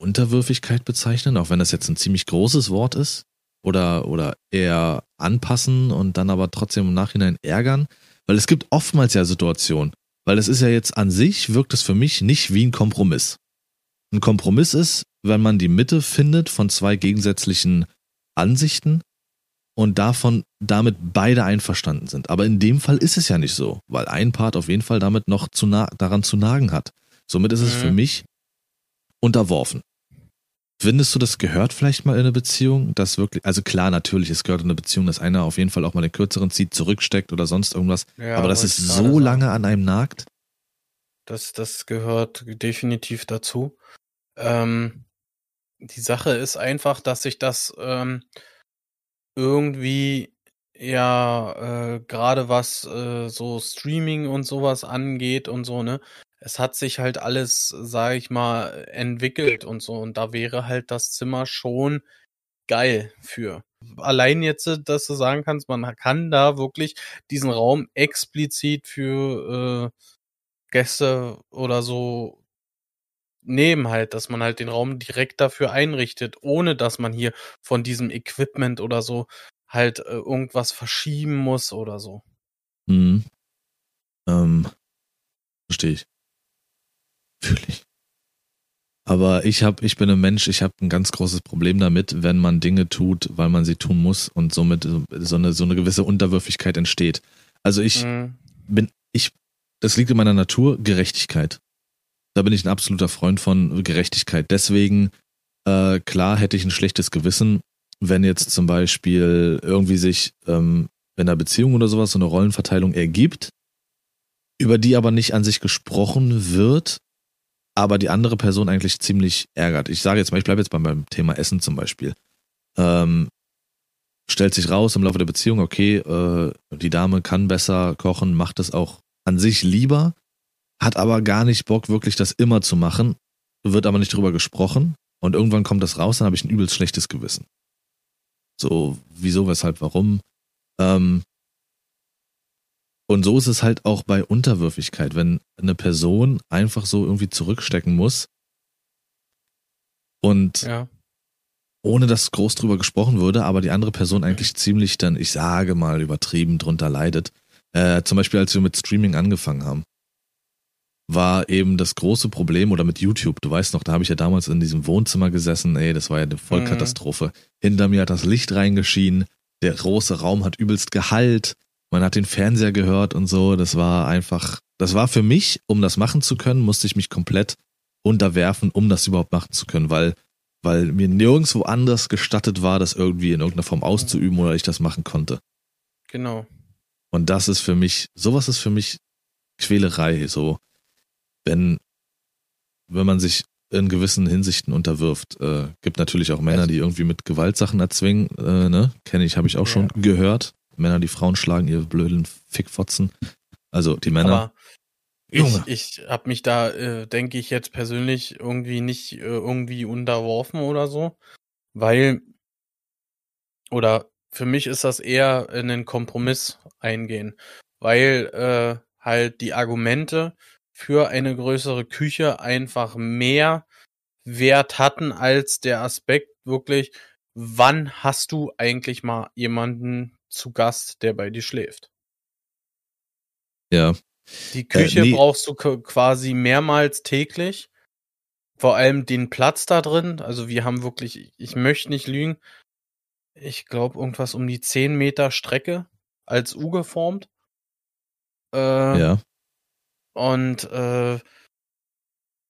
Unterwürfigkeit bezeichnen, auch wenn das jetzt ein ziemlich großes Wort ist? Oder, oder eher anpassen und dann aber trotzdem im Nachhinein ärgern? Weil es gibt oftmals ja Situationen, weil es ist ja jetzt an sich, wirkt es für mich nicht wie ein Kompromiss. Ein Kompromiss ist, wenn man die Mitte findet von zwei gegensätzlichen Ansichten und davon damit beide einverstanden sind. Aber in dem Fall ist es ja nicht so, weil ein Part auf jeden Fall damit noch zu daran zu nagen hat. Somit ist es Mhm. für mich unterworfen. Findest du, das gehört vielleicht mal in eine Beziehung? Das wirklich, also klar, natürlich, es gehört in eine Beziehung, dass einer auf jeden Fall auch mal den kürzeren zieht, zurücksteckt oder sonst irgendwas. Ja, aber dass es ich so sagen. lange an einem nagt? Das, das gehört definitiv dazu. Ähm, die Sache ist einfach, dass sich das ähm, irgendwie ja äh, gerade was äh, so Streaming und sowas angeht und so, ne? Es hat sich halt alles, sag ich mal, entwickelt und so. Und da wäre halt das Zimmer schon geil für. Allein jetzt, äh, dass du sagen kannst, man kann da wirklich diesen Raum explizit für äh, Gäste oder so nehmen halt, dass man halt den Raum direkt dafür einrichtet, ohne dass man hier von diesem Equipment oder so halt äh, irgendwas verschieben muss oder so. Mhm. Ähm, verstehe ich. Fühle ich. Aber ich hab, ich bin ein Mensch, ich habe ein ganz großes Problem damit, wenn man Dinge tut, weil man sie tun muss und somit so eine, so eine gewisse Unterwürfigkeit entsteht. Also ich Mhm. bin, ich, das liegt in meiner Natur, Gerechtigkeit. Da bin ich ein absoluter Freund von Gerechtigkeit. Deswegen, äh, klar hätte ich ein schlechtes Gewissen, wenn jetzt zum Beispiel irgendwie sich ähm, in einer Beziehung oder sowas so eine Rollenverteilung ergibt, über die aber nicht an sich gesprochen wird, aber die andere Person eigentlich ziemlich ärgert. Ich sage jetzt mal, ich bleibe jetzt beim, Thema Essen zum Beispiel. Ähm, stellt sich raus im Laufe der Beziehung, okay, äh, die Dame kann besser kochen, macht es auch an sich lieber, hat aber gar nicht Bock, wirklich das immer zu machen, wird aber nicht drüber gesprochen und irgendwann kommt das raus, dann habe ich ein übelst schlechtes Gewissen. So, wieso, weshalb, warum? Ähm, und so ist es halt auch bei Unterwürfigkeit, wenn eine Person einfach so irgendwie zurückstecken muss und Ja. ohne dass groß drüber gesprochen würde, aber die andere Person eigentlich ziemlich dann, ich sage mal, übertrieben drunter leidet. Äh, zum Beispiel, als wir mit Streaming angefangen haben, war eben das große Problem oder mit YouTube. Du weißt noch, da habe ich ja damals in diesem Wohnzimmer gesessen, ey, das war ja eine Vollkatastrophe. Hinter mir hat das Licht reingeschienen, der große Raum hat übelst Gehalt, man hat den Fernseher gehört und so. Das war einfach, das war für mich, um das machen zu können, musste ich mich komplett unterwerfen, um das überhaupt machen zu können, weil weil mir nirgendwo anders gestattet war, das irgendwie in irgendeiner Form auszuüben oder ich das machen konnte. Genau. Und das ist für mich, sowas ist für mich Quälerei, so wenn wenn man sich in gewissen Hinsichten unterwirft. Äh, gibt natürlich auch Männer, die irgendwie mit Gewaltsachen erzwingen, äh, ne? Kenne ich, habe ich auch schon gehört. Männer, die Frauen schlagen, ihr blöden Fickfotzen. Also die Männer. Aber ich, Junge. ich habe mich da, äh, denke ich jetzt persönlich irgendwie nicht äh, irgendwie unterworfen oder so, weil oder für mich ist das eher in einen Kompromiss eingehen, weil äh, halt die Argumente für eine größere Küche einfach mehr Wert hatten als der Aspekt wirklich, wann hast du eigentlich mal jemanden zu Gast, der bei dir schläft? ja. Die Küche nee. brauchst du quasi mehrmals täglich. Vor allem den Platz da drin. Also wir haben wirklich, ich möchte nicht lügen, ich glaube irgendwas um die 10 Meter Strecke als U geformt. Äh, Ja. Und äh,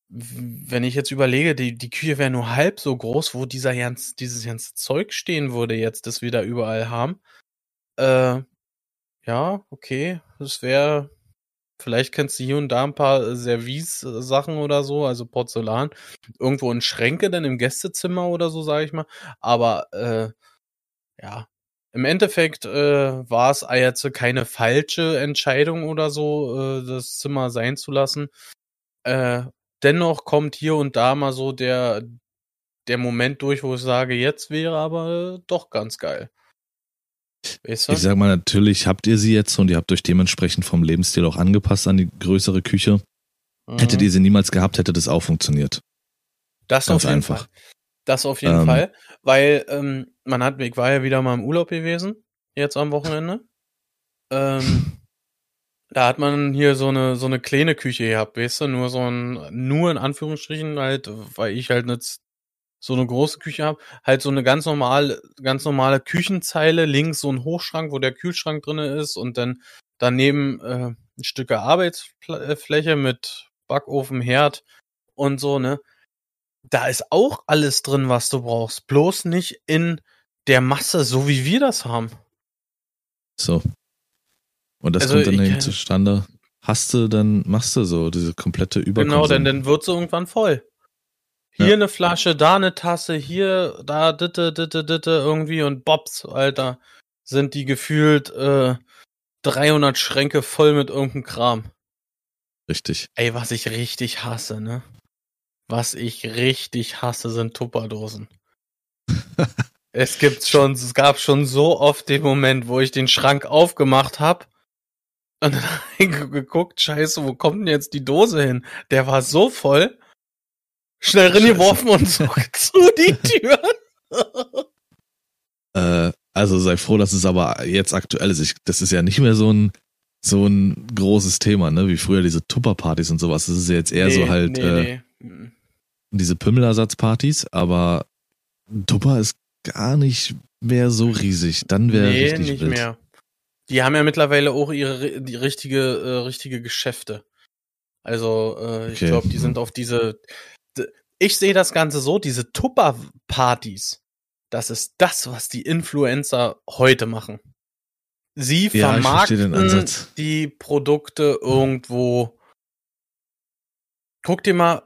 wenn ich jetzt überlege, die, die Küche wäre nur halb so groß, wo dieser ganz, dieses ganze Zeug stehen würde jetzt, das wir da überall haben. Äh, ja, okay. Das wäre, vielleicht kennst du hier und da ein paar Service-Sachen oder so, also Porzellan. Irgendwo in Schränke dann im Gästezimmer oder so, sage ich mal. Aber äh, ja, im Endeffekt äh, war es jetzt keine falsche Entscheidung oder so, äh, das Zimmer sein zu lassen. Äh, dennoch kommt hier und da mal so der, der Moment durch, wo ich sage, jetzt wäre aber doch ganz geil. Ich sag mal, natürlich habt ihr sie jetzt und ihr habt euch dementsprechend vom Lebensstil auch angepasst an die größere Küche. Mhm. Hättet ihr sie niemals gehabt, hätte das auch funktioniert. Das Ganz auf jeden einfach. Fall. Das auf jeden ähm, Fall, weil ähm, man hat, ich war ja wieder mal im Urlaub gewesen, jetzt am Wochenende. Ähm, da hat man hier so eine so eine kleine Küche gehabt, weißt du, nur so ein nur in Anführungsstrichen halt, weil ich halt nicht so eine große Küche habe, halt so eine ganz normale ganz normale Küchenzeile, links so ein Hochschrank, wo der Kühlschrank drinne ist und dann daneben äh, ein Stück Arbeitsfläche mit Backofen, Herd und so, ne? Da ist auch alles drin, was du brauchst, bloß nicht in der Masse, so wie wir das haben. So. Und das also kommt dann eben zustande. Hast du, dann machst du so diese komplette Überkonsum. Genau, denn dann wird sie irgendwann voll. Hier ja. eine Flasche, da eine Tasse, hier, da, ditte, ditte, ditte, irgendwie und Bobs, Alter, sind die gefühlt äh, 300 Schränke voll mit irgendeinem Kram. Richtig. Ey, was ich richtig hasse, ne? Was ich richtig hasse, sind Tupperdosen. es gibt schon, es gab schon so oft den Moment, wo ich den Schrank aufgemacht hab und dann geguckt, scheiße, wo kommt denn jetzt die Dose hin? Der war so voll, schnell reingeworfen und so zu die Tür. äh, also sei froh, dass es aber jetzt aktuell ist. Ich, das ist ja nicht mehr so ein so ein großes Thema, ne? Wie früher diese Tupperpartys und sowas. Das ist ja jetzt eher nee, so halt nee, äh, nee. diese Pümmelersatzpartys, aber Tupper ist gar nicht mehr so riesig. Dann wäre nee, richtig nicht wild. mehr. Die haben ja mittlerweile auch ihre die richtige äh, richtige Geschäfte. Also äh, ich glaube, die sind auf diese. Ich sehe das Ganze so: Diese Tupper-Partys. Das ist das, was die Influencer heute machen. Sie ja, vermarkten die Produkte irgendwo. Guck dir mal,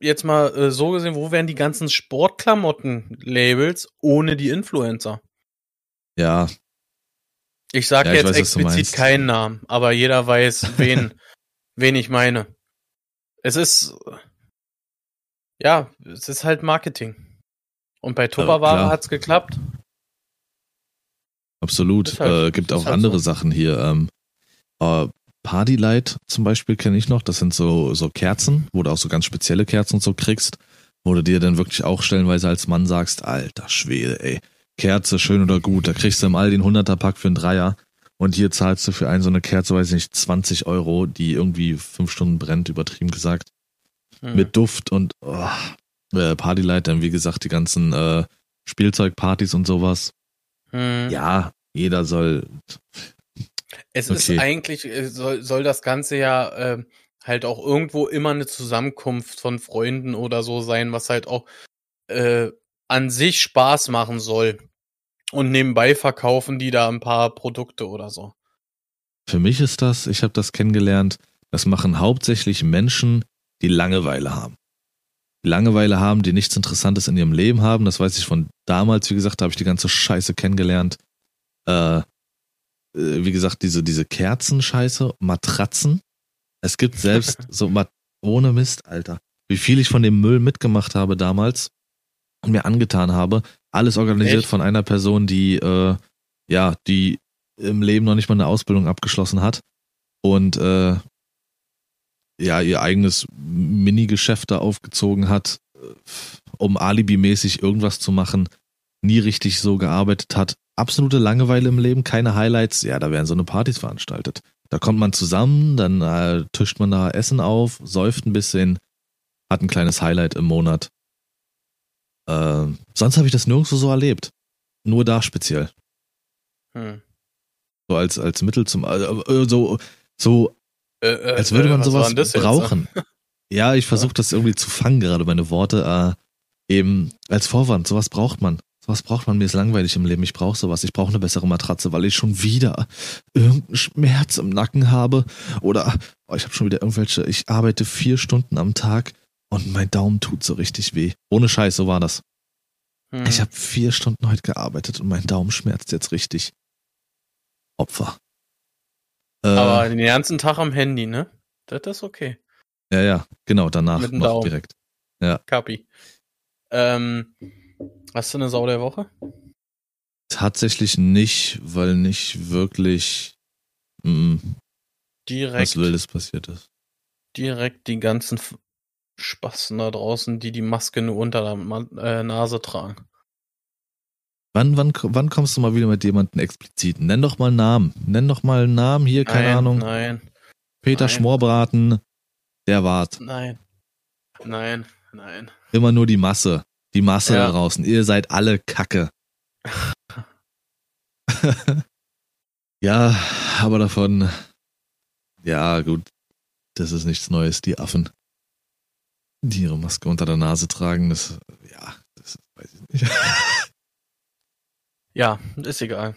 jetzt mal äh, so gesehen, wo wären die ganzen Sportklamotten-Labels ohne die Influencer? Ja, ich sage ja, jetzt weiß, explizit keinen Namen, aber jeder weiß, wen, wen ich meine. Es ist, ja, es ist halt Marketing. Und bei Tupperware ja, hat's geklappt. Absolut. Halt, äh, gibt auch halt andere so. Sachen hier. Ähm, äh, Partylight zum Beispiel kenne ich noch. Das sind so, so Kerzen, wo du auch so ganz spezielle Kerzen so kriegst, wo du dir dann wirklich auch stellenweise als Mann sagst, alter Schwede, ey, Kerze, schön oder gut. Da kriegst du im Aldi einen 100er Pack für einen Dreier. Und hier zahlst du für einen so eine Kerze, weiß ich nicht, 20 Euro, die irgendwie fünf Stunden brennt, übertrieben gesagt. Mhm. Mit Duft und oh, äh, Partylight, dann wie gesagt, die ganzen äh, Spielzeugpartys und sowas. Mhm. Ja, jeder soll. Es okay. ist eigentlich, äh, soll, soll das Ganze ja äh, halt auch irgendwo immer eine Zusammenkunft von Freunden oder so sein, was halt auch äh, an sich Spaß machen soll. Und nebenbei verkaufen die da ein paar Produkte oder so. Für mich ist das, ich habe das kennengelernt, das machen hauptsächlich Menschen, die Langeweile haben. Die Langeweile haben, die nichts Interessantes in ihrem Leben haben. Das weiß ich von damals, wie gesagt, habe ich die ganze Scheiße kennengelernt. Äh, äh, wie gesagt, diese, diese Kerzenscheiße, Matratzen. Es gibt selbst so, ohne Mist, Alter. Wie viel ich von dem Müll mitgemacht habe damals mir angetan habe. Alles organisiert Echt? von einer Person, die, äh, ja, die im Leben noch nicht mal eine Ausbildung abgeschlossen hat und äh, ja, ihr eigenes Mini-Geschäft da aufgezogen hat, äh, um alibimäßig irgendwas zu machen, nie richtig so gearbeitet hat. Absolute Langeweile im Leben, keine Highlights. Ja, da werden so eine Partys veranstaltet. Da kommt man zusammen, dann äh, tischt man da Essen auf, säuft ein bisschen, hat ein kleines Highlight im Monat äh, sonst habe ich das nirgendwo so erlebt. Nur da speziell. Hm. So als, als Mittel zum, also, so, so Äh, äh, Als würde man was war sowas jetzt? brauchen. Ja, ich versuche das irgendwie zu fangen, gerade meine Worte. Äh, eben als Vorwand, sowas braucht man. Sowas braucht man. Mir ist langweilig im Leben. Ich brauche sowas. Ich brauche eine bessere Matratze, weil ich schon wieder irgendeinen Schmerz im Nacken habe. Oder oh, ich habe schon wieder irgendwelche. Ich arbeite vier Stunden am Tag und mein Daumen tut so richtig weh. Ohne Scheiß, so war das. Hm. Ich habe vier Stunden heute gearbeitet und mein Daumen schmerzt jetzt richtig. Opfer. Äh, Aber den ganzen Tag am Handy, ne? Das ist okay. ja, ja, genau, danach Mit noch direkt. Kapi. Ähm, hast du eine Sau der Woche? Tatsächlich nicht, weil nicht wirklich mm, Direkt, was Wildes passiert ist. direkt die ganzen Spasten da draußen, die die Maske nur unter der äh, Nase tragen. Wann, wann, wann kommst du mal wieder mit jemandem explizit? Nenn doch mal einen Namen. Nenn doch mal einen Namen hier, keine nein, Ahnung. Nein, Peter nein. Schmorbraten, der wart. nein, nein, nein. Immer nur die Masse. Die Masse Ja. da draußen. Ihr seid alle Kacke. ja, aber davon. Ja, gut. Das ist nichts Neues. Die Affen, die ihre Maske unter der Nase tragen, das. Ja, das weiß ich nicht. Ja, ist egal.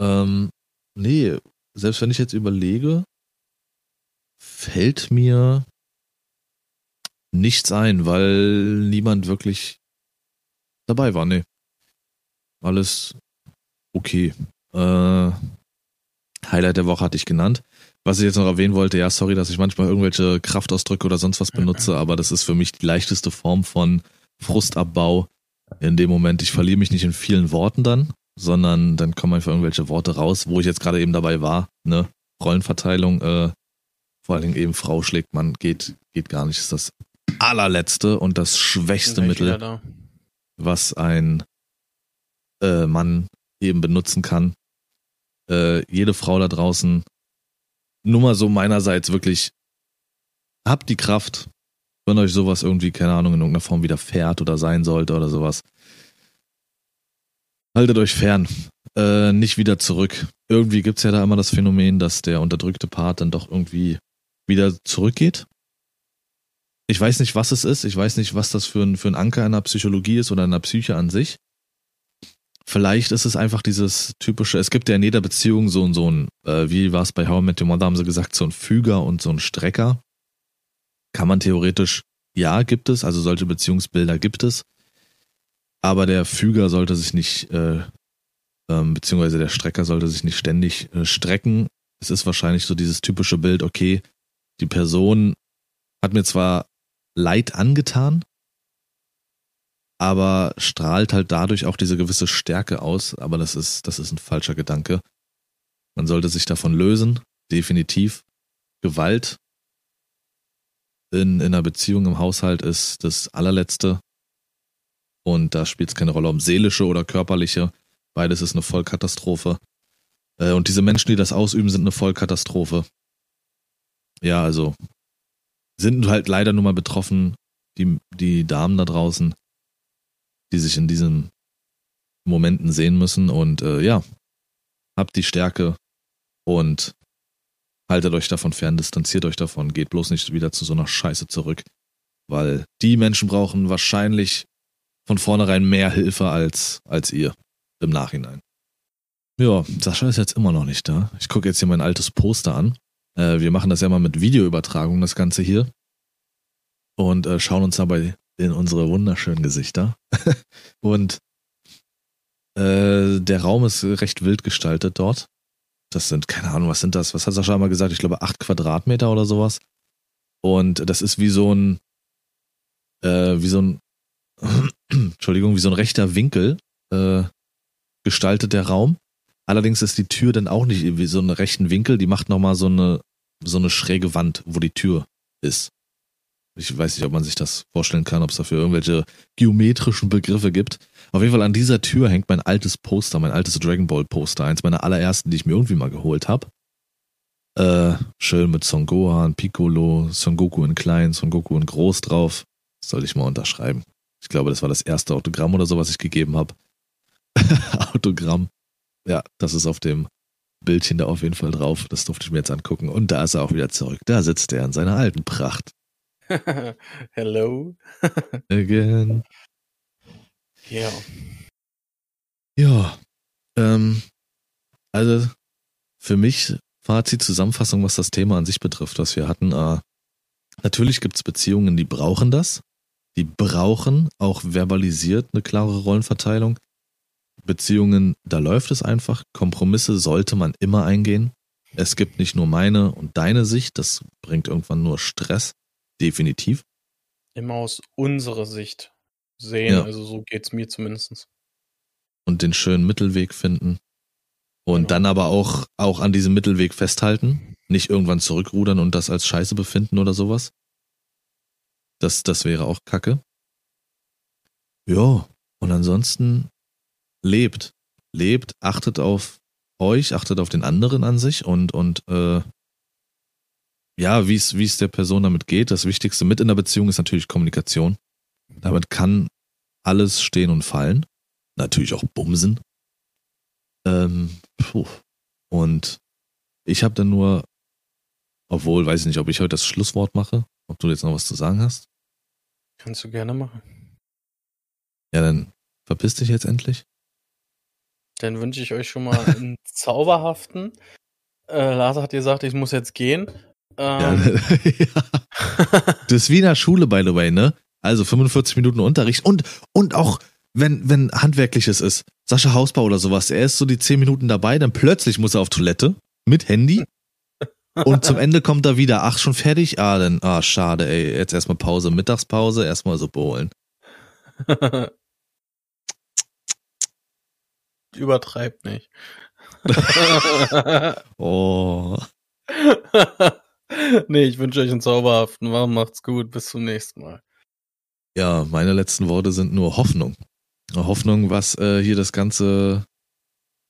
Ähm, nee, selbst wenn ich jetzt überlege, fällt mir nichts ein, weil niemand wirklich dabei war. Nee. Alles okay. Äh, Highlight der Woche hatte ich genannt. Was ich jetzt noch erwähnen wollte, ja, sorry, dass ich manchmal irgendwelche Kraftausdrücke oder sonst was benutze, aber das ist für mich die leichteste Form von Frustabbau. In dem Moment, ich verliere mich nicht in vielen Worten dann, sondern dann kommen einfach irgendwelche Worte raus, wo ich jetzt gerade eben dabei war, ne? Rollenverteilung, äh, vor allen Dingen eben Frau schlägt Mann, geht, geht gar nicht, ist das allerletzte und das schwächste Mittel da. was ein äh, Mann eben benutzen kann. Äh, jede Frau da draußen, nur mal so meinerseits wirklich, habt die Kraft, wenn euch sowas irgendwie, keine Ahnung, in irgendeiner Form widerfährt oder sein sollte oder sowas. Haltet euch fern. Äh, nicht wieder zurück. Irgendwie gibt's ja da immer das Phänomen, dass der unterdrückte Part dann doch irgendwie wieder zurückgeht. Ich weiß nicht, was es ist. Ich weiß nicht, was das für ein, für ein Anker in der Psychologie ist oder in der Psyche an sich. Vielleicht ist es einfach dieses typische, es gibt ja in jeder Beziehung so und so ein, äh, wie war es bei How I Met Your Mother, haben sie gesagt, so ein Füger und so ein Strecker. Kann man theoretisch, ja, gibt es, also solche Beziehungsbilder gibt es. Aber der Füger sollte sich nicht, äh, ähm, beziehungsweise der Strecker sollte sich nicht ständig äh, strecken. Es ist wahrscheinlich so dieses typische Bild, okay, die Person hat mir zwar Leid angetan, aber strahlt halt dadurch auch diese gewisse Stärke aus. Aber das ist, das ist ein falscher Gedanke. Man sollte sich davon lösen, definitiv. Gewalt in, in einer Beziehung im Haushalt ist das allerletzte. Und da spielt es keine Rolle, ob seelische oder körperliche. Beides ist eine Vollkatastrophe. Äh, Und diese Menschen, die das ausüben, sind eine Vollkatastrophe. Ja, also sind halt leider nur mal betroffen, die, die Damen da draußen, die sich in diesen Momenten sehen müssen. Und äh, ja, habt die Stärke und haltet euch davon fern, distanziert euch davon, geht bloß nicht wieder zu so einer Scheiße zurück. Weil die Menschen brauchen wahrscheinlich von vornherein mehr Hilfe als, als ihr im Nachhinein. Ja, Sascha ist jetzt immer noch nicht da. Ich gucke jetzt hier mein altes Poster an. Äh, wir machen das ja mal mit Videoübertragung, das Ganze hier. Und äh, schauen uns dabei in unsere wunderschönen Gesichter. und äh, der Raum ist recht wild gestaltet dort. Das sind, keine Ahnung, was sind das? Was hat Sascha mal gesagt? Ich glaube, acht Quadratmeter oder sowas. Und das ist wie so ein, äh, wie so ein, Entschuldigung, wie so ein rechter Winkel äh, gestaltet der Raum. Allerdings ist die Tür dann auch nicht wie so einen rechten Winkel, die macht nochmal so eine, so eine schräge Wand, wo die Tür ist. Ich weiß nicht, ob man sich das vorstellen kann, ob es dafür irgendwelche geometrischen Begriffe gibt. Auf jeden Fall an dieser Tür hängt mein altes Poster, mein altes Dragon Ball Poster, eins meiner allerersten, die ich mir irgendwie mal geholt habe. Äh, schön mit Son Gohan, Piccolo, Son Goku in klein, Son Goku in groß drauf. Das soll ich mal unterschreiben. Ich glaube, das war das erste Autogramm oder so, was ich gegeben habe. Autogramm. Ja, das ist auf dem Bildchen da auf jeden Fall drauf. Das durfte ich mir jetzt angucken. Und da ist er auch wieder zurück. Da sitzt er in seiner alten Pracht. Hello. Again. Ja. Ja. Ähm, also für mich Fazit, Zusammenfassung, was das Thema an sich betrifft, was wir hatten. Äh, natürlich gibt es Beziehungen, die brauchen das. Die brauchen auch verbalisiert eine klare Rollenverteilung. Beziehungen, da läuft es einfach. Kompromisse sollte man immer eingehen. Es gibt nicht nur meine und deine Sicht, das bringt irgendwann nur Stress. Definitiv. Immer aus unserer Sicht sehen, Ja. also so geht's mir zumindest. Und den schönen Mittelweg finden. Und Genau. dann aber auch, auch an diesem Mittelweg festhalten. Nicht irgendwann zurückrudern und das als Scheiße befinden oder sowas. Das, das wäre auch Kacke. Ja, und ansonsten lebt. Lebt, achtet auf euch, achtet auf den anderen an sich und, und äh, ja, wie es wie es der Person damit geht. Das Wichtigste mit in der Beziehung ist natürlich Kommunikation. Damit kann alles stehen und fallen. Natürlich auch Bumsen. Ähm, puh. Und ich habe dann nur, obwohl, weiß ich nicht, ob ich heute das Schlusswort mache, ob du jetzt noch was zu sagen hast. Kannst du gerne machen. Ja, dann verpiss dich jetzt endlich. Dann wünsche ich euch schon mal einen zauberhaften. Äh, Lars hat gesagt, ich muss jetzt gehen. Ja, Ähm, ja. Das ist wie in der Schule, by the way, ne? Also 45 Minuten Unterricht und, und auch, wenn, wenn handwerkliches ist, Sascha Hausbau oder sowas, er ist so die 10 Minuten dabei, dann plötzlich muss er auf Toilette mit Handy und zum Ende kommt er wieder, ach, schon fertig? Ah, dann, ah, schade, ey, jetzt erstmal Pause, Mittagspause, erstmal so holen. Übertreibt nicht. Oh, nee, ich wünsche euch einen zauberhaften. War, macht's gut. Bis zum nächsten Mal. Ja, meine letzten Worte sind nur Hoffnung. Hoffnung, was äh, hier das ganze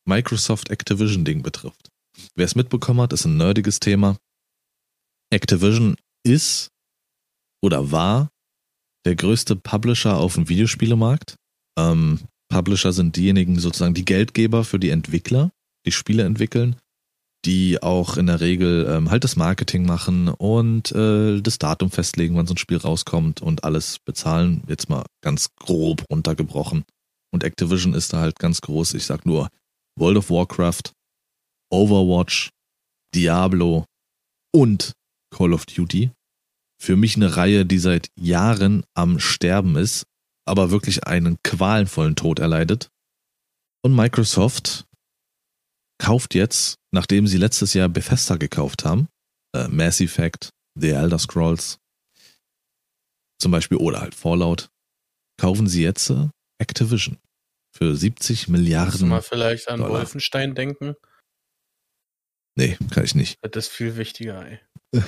Microsoft Activision Ding betrifft. Wer es mitbekommen hat, ist ein nerdiges Thema. Activision ist oder war der größte Publisher auf dem Videospielemarkt. Ähm, Publisher sind diejenigen sozusagen die Geldgeber für die Entwickler, die Spiele entwickeln, die auch in der Regel ähm, halt das Marketing machen und äh, das Datum festlegen, wann so ein Spiel rauskommt und alles bezahlen. Jetzt mal ganz grob runtergebrochen. Und Activision ist da halt ganz groß. Ich sag nur World of Warcraft, Overwatch, Diablo und Call of Duty. Für mich eine Reihe, die seit Jahren am Sterben ist, aber wirklich einen qualenvollen Tod erleidet. Und Microsoft kauft jetzt, nachdem sie letztes Jahr Bethesda gekauft haben, äh, Mass Effect, The Elder Scrolls, zum Beispiel, oder halt Fallout, kaufen sie jetzt äh, Activision für 70 Kannst du Milliarden. mal vielleicht an Dollar. Wolfenstein denken? Nee, kann ich nicht. Das ist viel wichtiger, ey.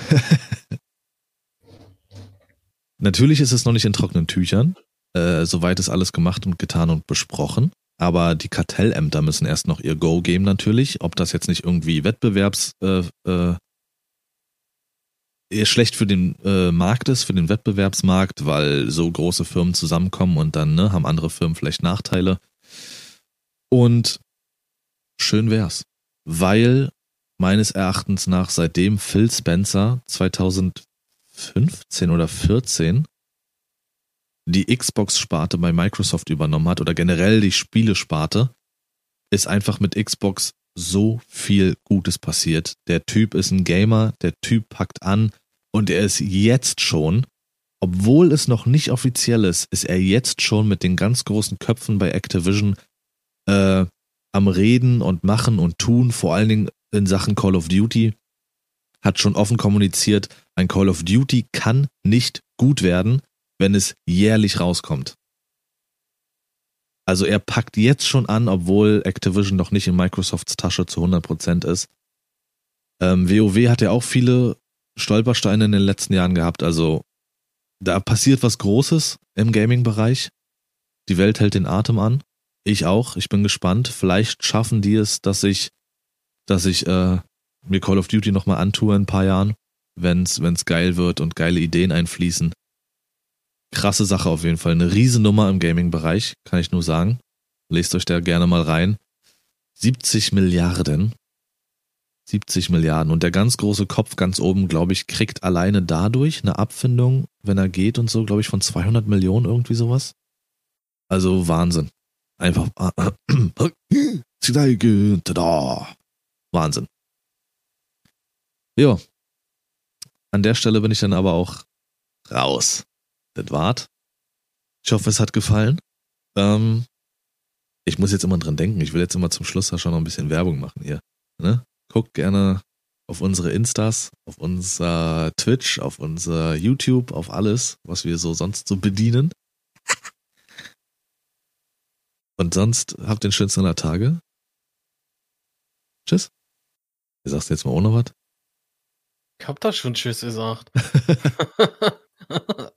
Natürlich ist es noch nicht in trockenen Tüchern. Äh, soweit ist alles gemacht und getan und besprochen. Aber die Kartellämter müssen erst noch ihr Go geben natürlich. Ob das jetzt nicht irgendwie Wettbewerbs äh, äh, schlecht für den äh, Markt ist, für den Wettbewerbsmarkt, weil so große Firmen zusammenkommen und dann ne, haben andere Firmen vielleicht Nachteile. Und schön wär's. Weil meines Erachtens nach seitdem Phil Spencer 2015 oder 14 die Xbox-Sparte bei Microsoft übernommen hat oder generell die Spielesparte, ist einfach mit Xbox so viel Gutes passiert. Der Typ ist ein Gamer, der Typ packt an und er ist jetzt schon, obwohl es noch nicht offiziell ist, ist er jetzt schon mit den ganz großen Köpfen bei Activision äh, am Reden und Machen und Tun, vor allen Dingen in Sachen Call of Duty. Hat schon offen kommuniziert, ein Call of Duty kann nicht gut werden, wenn es jährlich rauskommt. Also er packt jetzt schon an, obwohl Activision noch nicht in Microsofts Tasche zu 100% ist. Ähm, WoW hat ja auch viele Stolpersteine in den letzten Jahren gehabt. Also da passiert was Großes im Gaming-Bereich. Die Welt hält den Atem an. Ich auch. Ich bin gespannt. Vielleicht schaffen die es, dass ich, dass ich äh, mir Call of Duty nochmal antue in ein paar Jahren, wenn's, wenn's geil wird und geile Ideen einfließen. Krasse Sache auf jeden Fall. Eine Riesennummer im Gaming-Bereich, kann ich nur sagen. Lest euch da gerne mal rein. 70 Milliarden. 70 Milliarden. Und der ganz große Kopf ganz oben, glaube ich, kriegt alleine dadurch eine Abfindung, wenn er geht und so, glaube ich, von 200 Millionen irgendwie sowas. Also Wahnsinn. Einfach. Wahnsinn. Ja. An der Stelle bin ich dann aber auch raus. Das war's. Ich hoffe, es hat gefallen. Ähm, ich muss jetzt immer dran denken. Ich will jetzt immer zum Schluss da schon noch ein bisschen Werbung machen hier. Ne? Guckt gerne auf unsere Instas, auf unser Twitch, auf unser YouTube, auf alles, was wir so sonst so bedienen. Und sonst habt den schönsten aller Tage. Tschüss. Ihr sagst jetzt mal ohne was? Ich hab da schon Tschüss gesagt.